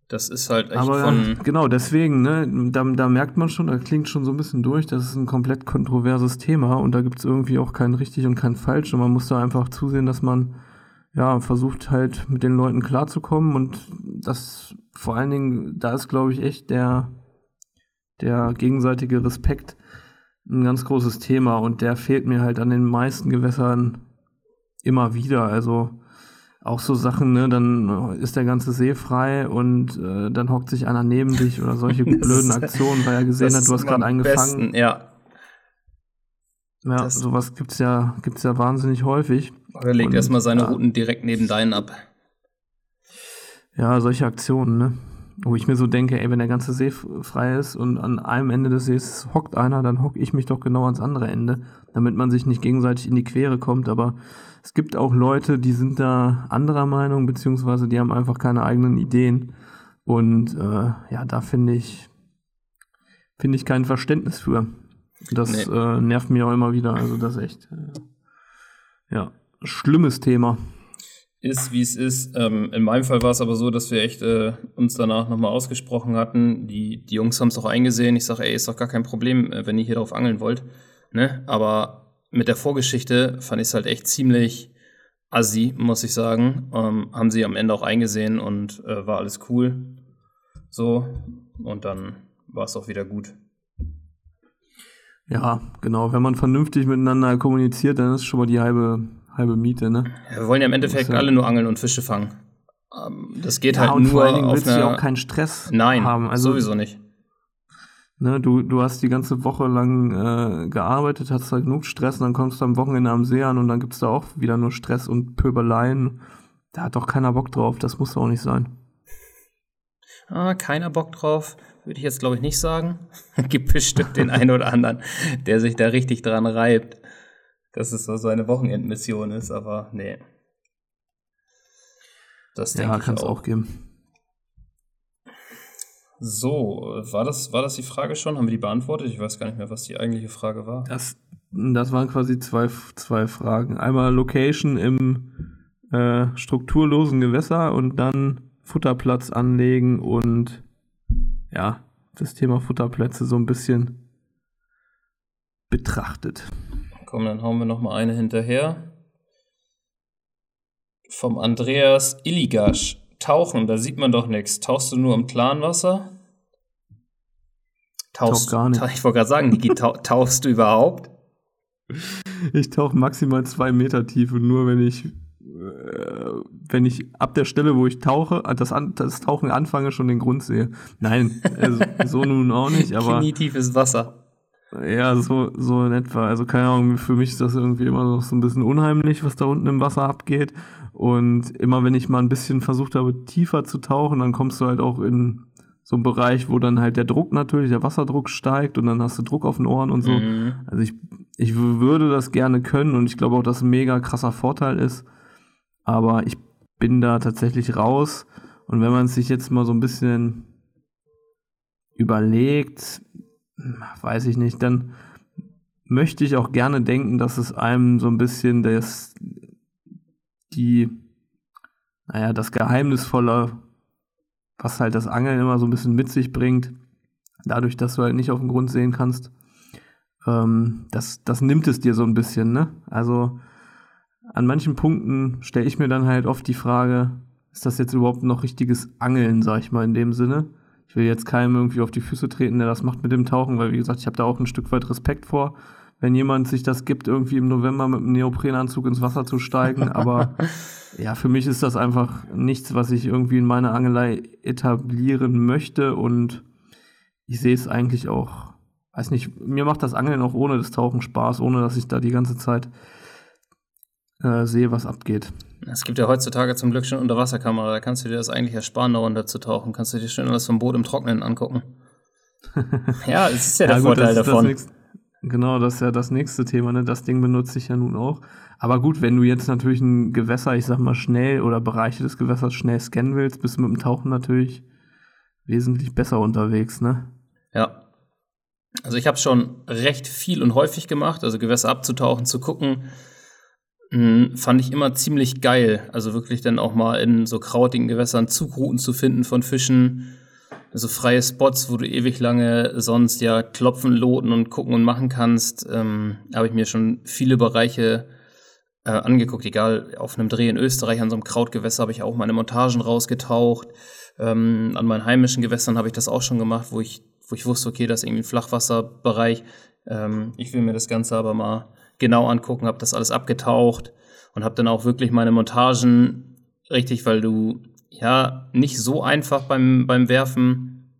B: Das ist halt echt
A: Aber
B: von.
A: Genau, deswegen, ne, da, da merkt man schon, da klingt schon so ein bisschen durch, das ist ein komplett kontroverses Thema und da gibt es irgendwie auch kein richtig und kein falsch und man muss da einfach zusehen, dass man ja versucht halt mit den Leuten klarzukommen und das vor allen Dingen, da ist, glaube ich, echt der, der gegenseitige Respekt ein ganz großes Thema und der fehlt mir halt an den meisten Gewässern immer wieder. Also auch so Sachen, ne, dann ist der ganze See frei und äh, dann hockt sich einer neben dich oder solche blöden Aktionen, weil er gesehen hat, du hast gerade einen gefangen.
B: Ja.
A: Ja, das sowas gibt's ja, gibt's ja wahnsinnig häufig.
B: Oder legt erstmal seine ja. Routen direkt neben deinen ab.
A: Ja, solche Aktionen, ne? Wo ich mir so denke, ey, wenn der ganze See frei ist und an einem Ende des Sees hockt einer, dann hock ich mich doch genau ans andere Ende, damit man sich nicht gegenseitig in die Quere kommt. Aber es gibt auch Leute, die sind da anderer Meinung, beziehungsweise die haben einfach keine eigenen Ideen. Und äh, ja, da finde ich, finde ich kein Verständnis für. Das nee. äh, nervt mich auch immer wieder. Also das ist echt, äh, ja, schlimmes Thema
B: ist, wie es ist. Ähm, in meinem Fall war es aber so, dass wir echt äh, uns danach nochmal ausgesprochen hatten. Die, die Jungs haben es auch eingesehen. Ich sage, ey, ist doch gar kein Problem, äh, wenn ihr hier drauf angeln wollt. Ne? Aber mit der Vorgeschichte fand ich es halt echt ziemlich assi, muss ich sagen. Ähm, haben sie am Ende auch eingesehen und äh, war alles cool. So. Und dann war es auch wieder gut.
A: Ja, genau. Wenn man vernünftig miteinander kommuniziert, dann ist schon mal die halbe halbe Miete, ne?
B: Ja, wir wollen ja im Endeffekt ja alle nur angeln und Fische fangen. Ähm, das geht
A: ja,
B: halt
A: und
B: nur
A: vor allen Dingen willst du ja auch keinen Stress
B: Nein,
A: haben. Also,
B: sowieso nicht.
A: Ne, du, du hast die ganze Woche lang äh, gearbeitet, hast halt genug Stress und dann kommst du am Wochenende am See an und dann gibt es da auch wieder nur Stress und Pöbeleien. Da hat doch keiner Bock drauf, das muss doch auch nicht sein.
B: Ah, keiner Bock drauf, würde ich jetzt glaube ich nicht sagen. gibt bestimmt den einen oder anderen, der sich da richtig dran reibt dass es so seine Wochenendmission ist, aber nee.
A: Das denke ja, kann es auch. auch geben.
B: So, war das, war das die Frage schon? Haben wir die beantwortet? Ich weiß gar nicht mehr, was die eigentliche Frage war.
A: Das, das waren quasi zwei, zwei Fragen. Einmal Location im äh, strukturlosen Gewässer und dann Futterplatz anlegen und ja, das Thema Futterplätze so ein bisschen betrachtet.
B: Komm, dann hauen wir noch mal eine hinterher. Vom Andreas Illigasch. Tauchen, da sieht man doch nichts. Tauchst du nur im klaren Wasser?
A: Tauchst Tauch gar nicht.
B: Ich wollte gerade sagen, Niki, tauchst du überhaupt?
A: Ich tauche maximal zwei Meter Tiefe, nur wenn ich, wenn ich ab der Stelle, wo ich tauche, das, an, das Tauchen anfange, schon den Grund sehe. Nein, also, so nun auch nicht, aber.
B: Knietiefes Wasser.
A: Ja, so, so in etwa. Also keine Ahnung, für mich ist das irgendwie immer noch so ein bisschen unheimlich, was da unten im Wasser abgeht. Und immer wenn ich mal ein bisschen versucht habe, tiefer zu tauchen, dann kommst du halt auch in so einen Bereich, wo dann halt der Druck natürlich, der Wasserdruck steigt und dann hast du Druck auf den Ohren und so. Mhm. Also ich, ich würde das gerne können und ich glaube auch, dass ein mega krasser Vorteil ist. Aber ich bin da tatsächlich raus. Und wenn man sich jetzt mal so ein bisschen überlegt, weiß ich nicht, dann möchte ich auch gerne denken, dass es einem so ein bisschen das, die, naja, das Geheimnisvolle, was halt das Angeln immer so ein bisschen mit sich bringt, dadurch, dass du halt nicht auf den Grund sehen kannst, ähm, das, das nimmt es dir so ein bisschen, ne? Also an manchen Punkten stelle ich mir dann halt oft die Frage, ist das jetzt überhaupt noch richtiges Angeln, sag ich mal, in dem Sinne? Ich will jetzt keinem irgendwie auf die Füße treten, der das macht mit dem Tauchen, weil wie gesagt, ich habe da auch ein Stück weit Respekt vor, wenn jemand sich das gibt, irgendwie im November mit einem Neoprenanzug ins Wasser zu steigen. Aber ja, für mich ist das einfach nichts, was ich irgendwie in meiner Angelei etablieren möchte und ich sehe es eigentlich auch, weiß nicht, mir macht das Angeln auch ohne das Tauchen Spaß, ohne dass ich da die ganze Zeit äh, sehe, was abgeht.
B: Es gibt ja heutzutage zum Glück schon Unterwasserkamera, da kannst du dir das eigentlich ersparen, da runter zu tauchen. Kannst du dir schön alles vom Boot im Trocknen angucken. ja, es ist ja, ja der gut, Vorteil das davon.
A: Das genau, das ist ja das nächste Thema, ne? Das Ding benutze ich ja nun auch. Aber gut, wenn du jetzt natürlich ein Gewässer, ich sag mal, schnell oder Bereiche des Gewässers schnell scannen willst, bist du mit dem Tauchen natürlich wesentlich besser unterwegs, ne?
B: Ja. Also ich habe schon recht viel und häufig gemacht, also Gewässer abzutauchen, zu gucken, Mhm, fand ich immer ziemlich geil. Also wirklich dann auch mal in so krautigen Gewässern Zugrouten zu finden von Fischen. Also freie Spots, wo du ewig lange sonst ja klopfen, loten und gucken und machen kannst. Ähm, Habe ich mir schon viele Bereiche äh, angeguckt. Egal, auf einem Dreh in Österreich an so einem Krautgewässer habe ich auch meine Montagen rausgetaucht. Ähm, an meinen heimischen Gewässern habe ich das auch schon gemacht, wo ich, wo ich wusste, okay, das ist irgendwie ein Flachwasserbereich. Ähm, ich will mir das Ganze aber mal genau angucken, habe das alles abgetaucht und habe dann auch wirklich meine Montagen richtig, weil du ja nicht so einfach beim, beim Werfen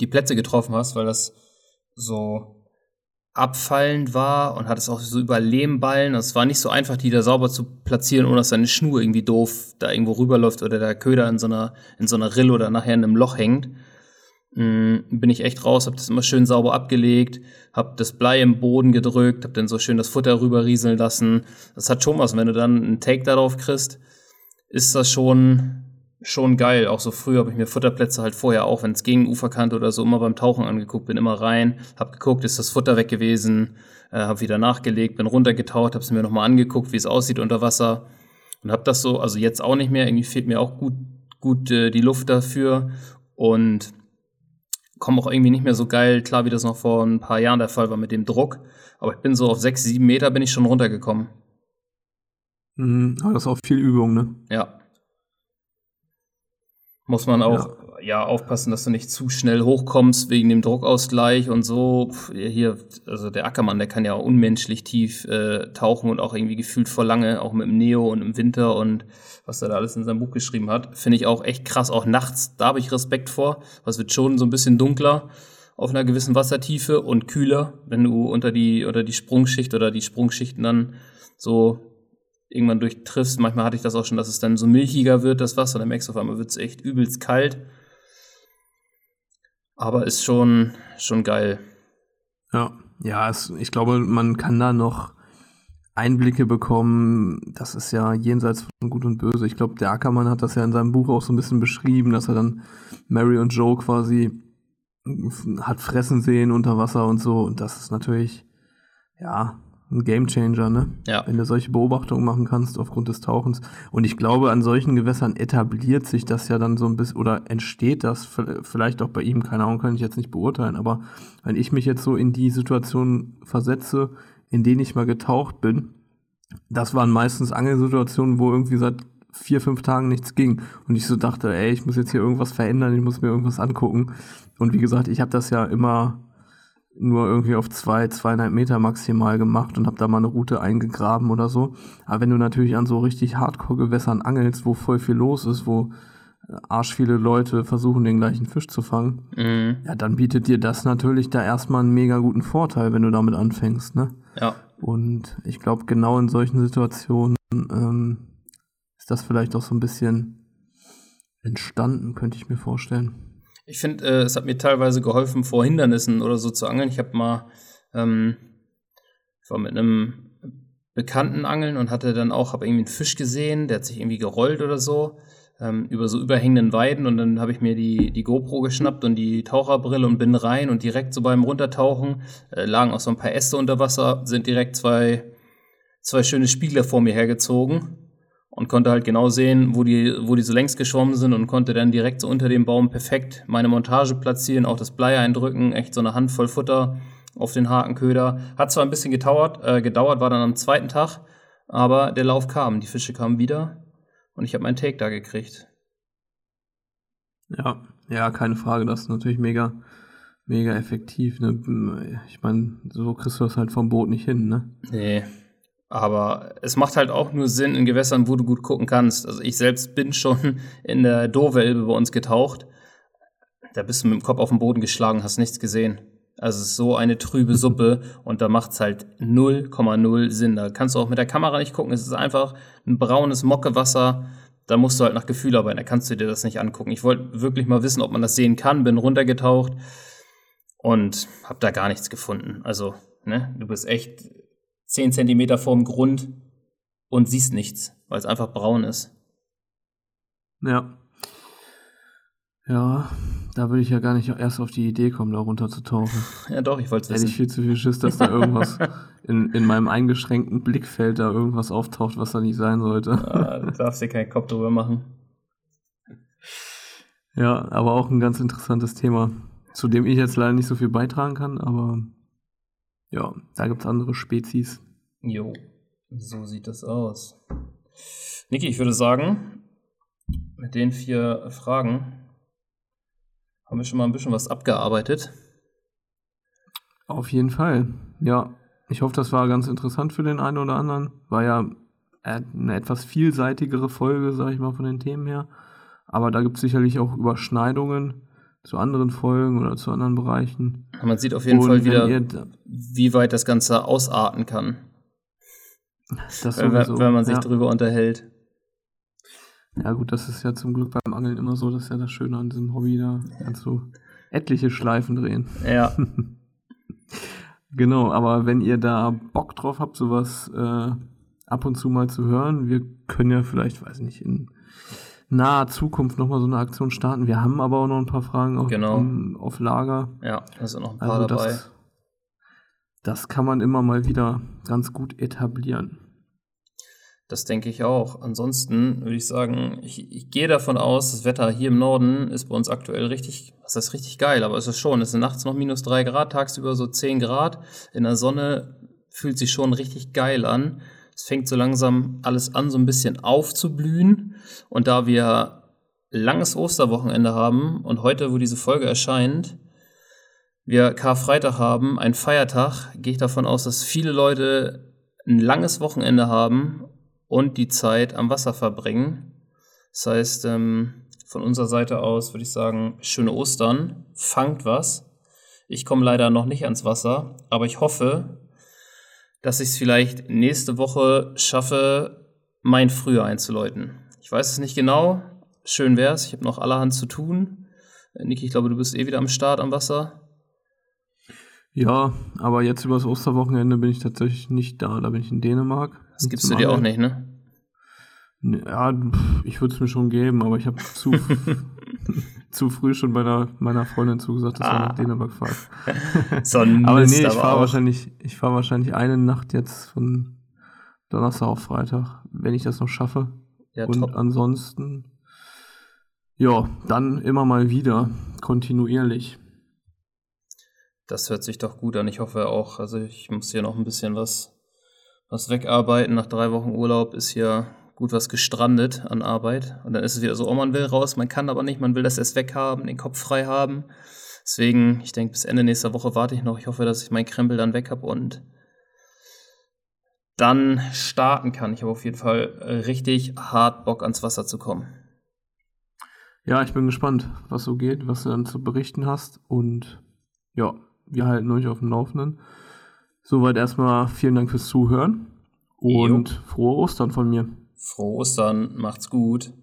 B: die Plätze getroffen hast, weil das so abfallend war und hat es auch so über Lehmballen. Es war nicht so einfach, die da sauber zu platzieren, ohne dass deine Schnur irgendwie doof da irgendwo rüberläuft oder der Köder in so einer, in so einer Rille oder nachher in einem Loch hängt. Mhm, bin ich echt raus, habe das immer schön sauber abgelegt, habe das Blei im Boden gedrückt, habe dann so schön das Futter rüberrieseln lassen. Das hat schon was, wenn du dann einen Take darauf kriegst, ist das schon schon geil. Auch so früh habe ich mir Futterplätze halt vorher auch, wenn es gegen Uferkante oder so, immer beim Tauchen angeguckt, bin immer rein, habe geguckt, ist das Futter weg gewesen, äh, habe wieder nachgelegt, bin runtergetaucht, habe es mir nochmal angeguckt, wie es aussieht unter Wasser und habe das so, also jetzt auch nicht mehr, irgendwie fehlt mir auch gut, gut äh, die Luft dafür und komme auch irgendwie nicht mehr so geil klar, wie das noch vor ein paar Jahren der Fall war mit dem Druck. Aber ich bin so auf sechs, sieben Meter bin ich schon runtergekommen.
A: Mhm, aber das ist auch viel Übung, ne?
B: Ja, muss man auch ja. Ja. aufpassen, dass du nicht zu schnell hochkommst wegen dem Druckausgleich und so. Hier, also der Ackermann, der kann ja unmenschlich tief äh, tauchen und auch irgendwie gefühlt vor lange, auch mit dem Neo und im Winter und was er da alles in seinem Buch geschrieben hat. Finde ich auch echt krass, auch nachts, da habe ich Respekt vor. Was wird schon so ein bisschen dunkler auf einer gewissen Wassertiefe und kühler, wenn du unter die, oder die Sprungschicht oder die Sprungschichten dann so irgendwann durchtriffst. Manchmal hatte ich das auch schon, dass es dann so milchiger wird, das Wasser. Dann merkst du auf einmal, wird es echt übelst kalt. Aber ist schon, schon geil.
A: Ja, ja, es, ich glaube, man kann da noch Einblicke bekommen. Das ist ja jenseits von Gut und Böse. Ich glaube, der Ackermann hat das ja in seinem Buch auch so ein bisschen beschrieben, dass er dann Mary und Joe quasi hat fressen sehen unter Wasser und so. Und das ist natürlich, ja, ein Gamechanger, ne?
B: Ja.
A: Wenn du solche Beobachtungen machen kannst aufgrund des Tauchens. Und ich glaube, an solchen Gewässern etabliert sich das ja dann so ein bisschen oder entsteht das vielleicht auch bei ihm, keine Ahnung, kann ich jetzt nicht beurteilen, aber wenn ich mich jetzt so in die Situation versetze, in denen ich mal getaucht bin, das waren meistens Angelsituationen, wo irgendwie seit vier, fünf Tagen nichts ging. Und ich so dachte, ey, ich muss jetzt hier irgendwas verändern, ich muss mir irgendwas angucken. Und wie gesagt, ich habe das ja immer nur irgendwie auf zwei, zweieinhalb Meter maximal gemacht und habe da mal eine Route eingegraben oder so. Aber wenn du natürlich an so richtig Hardcore-Gewässern angelst, wo voll viel los ist, wo äh, arsch viele Leute versuchen, den gleichen Fisch zu fangen, mhm. ja, dann bietet dir das natürlich da erstmal einen mega guten Vorteil, wenn du damit anfängst, ne?
B: Ja.
A: Und ich glaube, genau in solchen Situationen ähm, ist das vielleicht auch so ein bisschen entstanden, könnte ich mir vorstellen.
B: Ich finde, äh, es hat mir teilweise geholfen, vor Hindernissen oder so zu angeln. Ich habe mal, ähm, ich war mit einem Bekannten angeln und hatte dann auch, habe irgendwie einen Fisch gesehen, der hat sich irgendwie gerollt oder so ähm, über so überhängenden Weiden und dann habe ich mir die, die GoPro geschnappt und die Taucherbrille und bin rein und direkt so beim Runtertauchen äh, lagen auch so ein paar Äste unter Wasser, sind direkt zwei, zwei schöne Spiegler vor mir hergezogen und konnte halt genau sehen, wo die, wo die so längs geschwommen sind und konnte dann direkt so unter dem Baum perfekt meine Montage platzieren, auch das Blei eindrücken, echt so eine Handvoll Futter auf den Hakenköder. Hat zwar ein bisschen gedauert, äh, gedauert, war dann am zweiten Tag, aber der Lauf kam, die Fische kamen wieder und ich habe meinen Take da gekriegt.
A: Ja, ja, keine Frage, das ist natürlich mega, mega effektiv. Ne? Ich meine, so kriegst du das halt vom Boot nicht hin, ne?
B: Nee, aber es macht halt auch nur Sinn in Gewässern, wo du gut gucken kannst. Also ich selbst bin schon in der Dovelbe bei uns getaucht. Da bist du mit dem Kopf auf den Boden geschlagen, hast nichts gesehen. Also es ist so eine trübe Suppe und da macht es halt 0,0 Sinn. Da kannst du auch mit der Kamera nicht gucken. Es ist einfach ein braunes Mockewasser. Da musst du halt nach Gefühl arbeiten. Da kannst du dir das nicht angucken. Ich wollte wirklich mal wissen, ob man das sehen kann. Bin runtergetaucht und habe da gar nichts gefunden. Also, ne, du bist echt 10 Zentimeter vorm Grund und siehst nichts, weil es einfach braun ist.
A: Ja. Ja, da würde ich ja gar nicht erst auf die Idee kommen, da runter zu tauchen.
B: Ja, doch, ich wollte es wissen.
A: Hätte ich viel zu viel Schiss, dass da irgendwas in, in meinem eingeschränkten Blickfeld da irgendwas auftaucht, was da nicht sein sollte.
B: Ja, du darfst dir keinen Kopf drüber machen.
A: Ja, aber auch ein ganz interessantes Thema, zu dem ich jetzt leider nicht so viel beitragen kann, aber ja, da gibt es andere Spezies.
B: Jo, so sieht das aus. Niki, ich würde sagen, mit den vier Fragen haben wir schon mal ein bisschen was abgearbeitet.
A: Auf jeden Fall. Ja, ich hoffe, das war ganz interessant für den einen oder anderen. War ja eine etwas vielseitigere Folge, sage ich mal, von den Themen her. Aber da gibt es sicherlich auch Überschneidungen zu anderen Folgen oder zu anderen Bereichen.
B: Man sieht auf jeden Und Fall wieder, wie weit das Ganze ausarten kann. Das wenn, wenn man sich ja. drüber unterhält.
A: Ja, gut, das ist ja zum Glück beim Angeln immer so, das ist ja das Schöne an diesem Hobby, da kannst du etliche Schleifen drehen.
B: Ja.
A: genau, aber wenn ihr da Bock drauf habt, sowas äh, ab und zu mal zu hören, wir können ja vielleicht, weiß ich nicht, in naher Zukunft nochmal so eine Aktion starten. Wir haben aber auch noch ein paar Fragen auf,
B: genau.
A: um, auf Lager.
B: Ja, da sind noch ein paar also dabei.
A: Das, das kann man immer mal wieder ganz gut etablieren.
B: Das denke ich auch. Ansonsten würde ich sagen, ich, ich, gehe davon aus, das Wetter hier im Norden ist bei uns aktuell richtig, was heißt richtig geil, aber es ist schon, es sind nachts noch minus drei Grad, tagsüber so zehn Grad. In der Sonne fühlt sich schon richtig geil an. Es fängt so langsam alles an, so ein bisschen aufzublühen. Und da wir langes Osterwochenende haben und heute, wo diese Folge erscheint, wir Karfreitag haben, ein Feiertag, gehe ich davon aus, dass viele Leute ein langes Wochenende haben und die Zeit am Wasser verbringen. Das heißt, ähm, von unserer Seite aus würde ich sagen, schöne Ostern, fangt was. Ich komme leider noch nicht ans Wasser, aber ich hoffe, dass ich es vielleicht nächste Woche schaffe, mein Frühjahr einzuläuten. Ich weiß es nicht genau. Schön wär's. Ich habe noch allerhand zu tun. Äh, Niki, ich glaube, du bist eh wieder am Start am Wasser.
A: Ja, aber jetzt übers Osterwochenende bin ich tatsächlich nicht da. Da bin ich in Dänemark.
B: Das gibst du dir auch nicht, ne?
A: Ja, ich würde es mir schon geben, aber ich habe zu, zu früh schon meiner, meiner Freundin zugesagt, dass ah. wir nach Dänemark fahren. so ein aber nee, ich fahre wahrscheinlich, ich fahre wahrscheinlich eine Nacht jetzt von Donnerstag auf Freitag, wenn ich das noch schaffe. Ja, Und top. ansonsten, ja, dann immer mal wieder, kontinuierlich.
B: Das hört sich doch gut an. Ich hoffe auch. Also ich muss hier noch ein bisschen was, was wegarbeiten. Nach drei Wochen Urlaub ist hier gut was gestrandet an Arbeit. Und dann ist es wieder so, oh, man will raus, man kann aber nicht, man will das erst weghaben, den Kopf frei haben. Deswegen, ich denke, bis Ende nächster Woche warte ich noch. Ich hoffe, dass ich meinen Krempel dann weg habe und dann starten kann. Ich habe auf jeden Fall richtig hart Bock ans Wasser zu kommen.
A: Ja, ich bin gespannt, was so geht, was du dann zu berichten hast. Und ja, wir halten euch auf dem Laufenden. Soweit erstmal vielen Dank fürs Zuhören und jo. frohe Ostern von mir.
B: Frohe Ostern, macht's gut.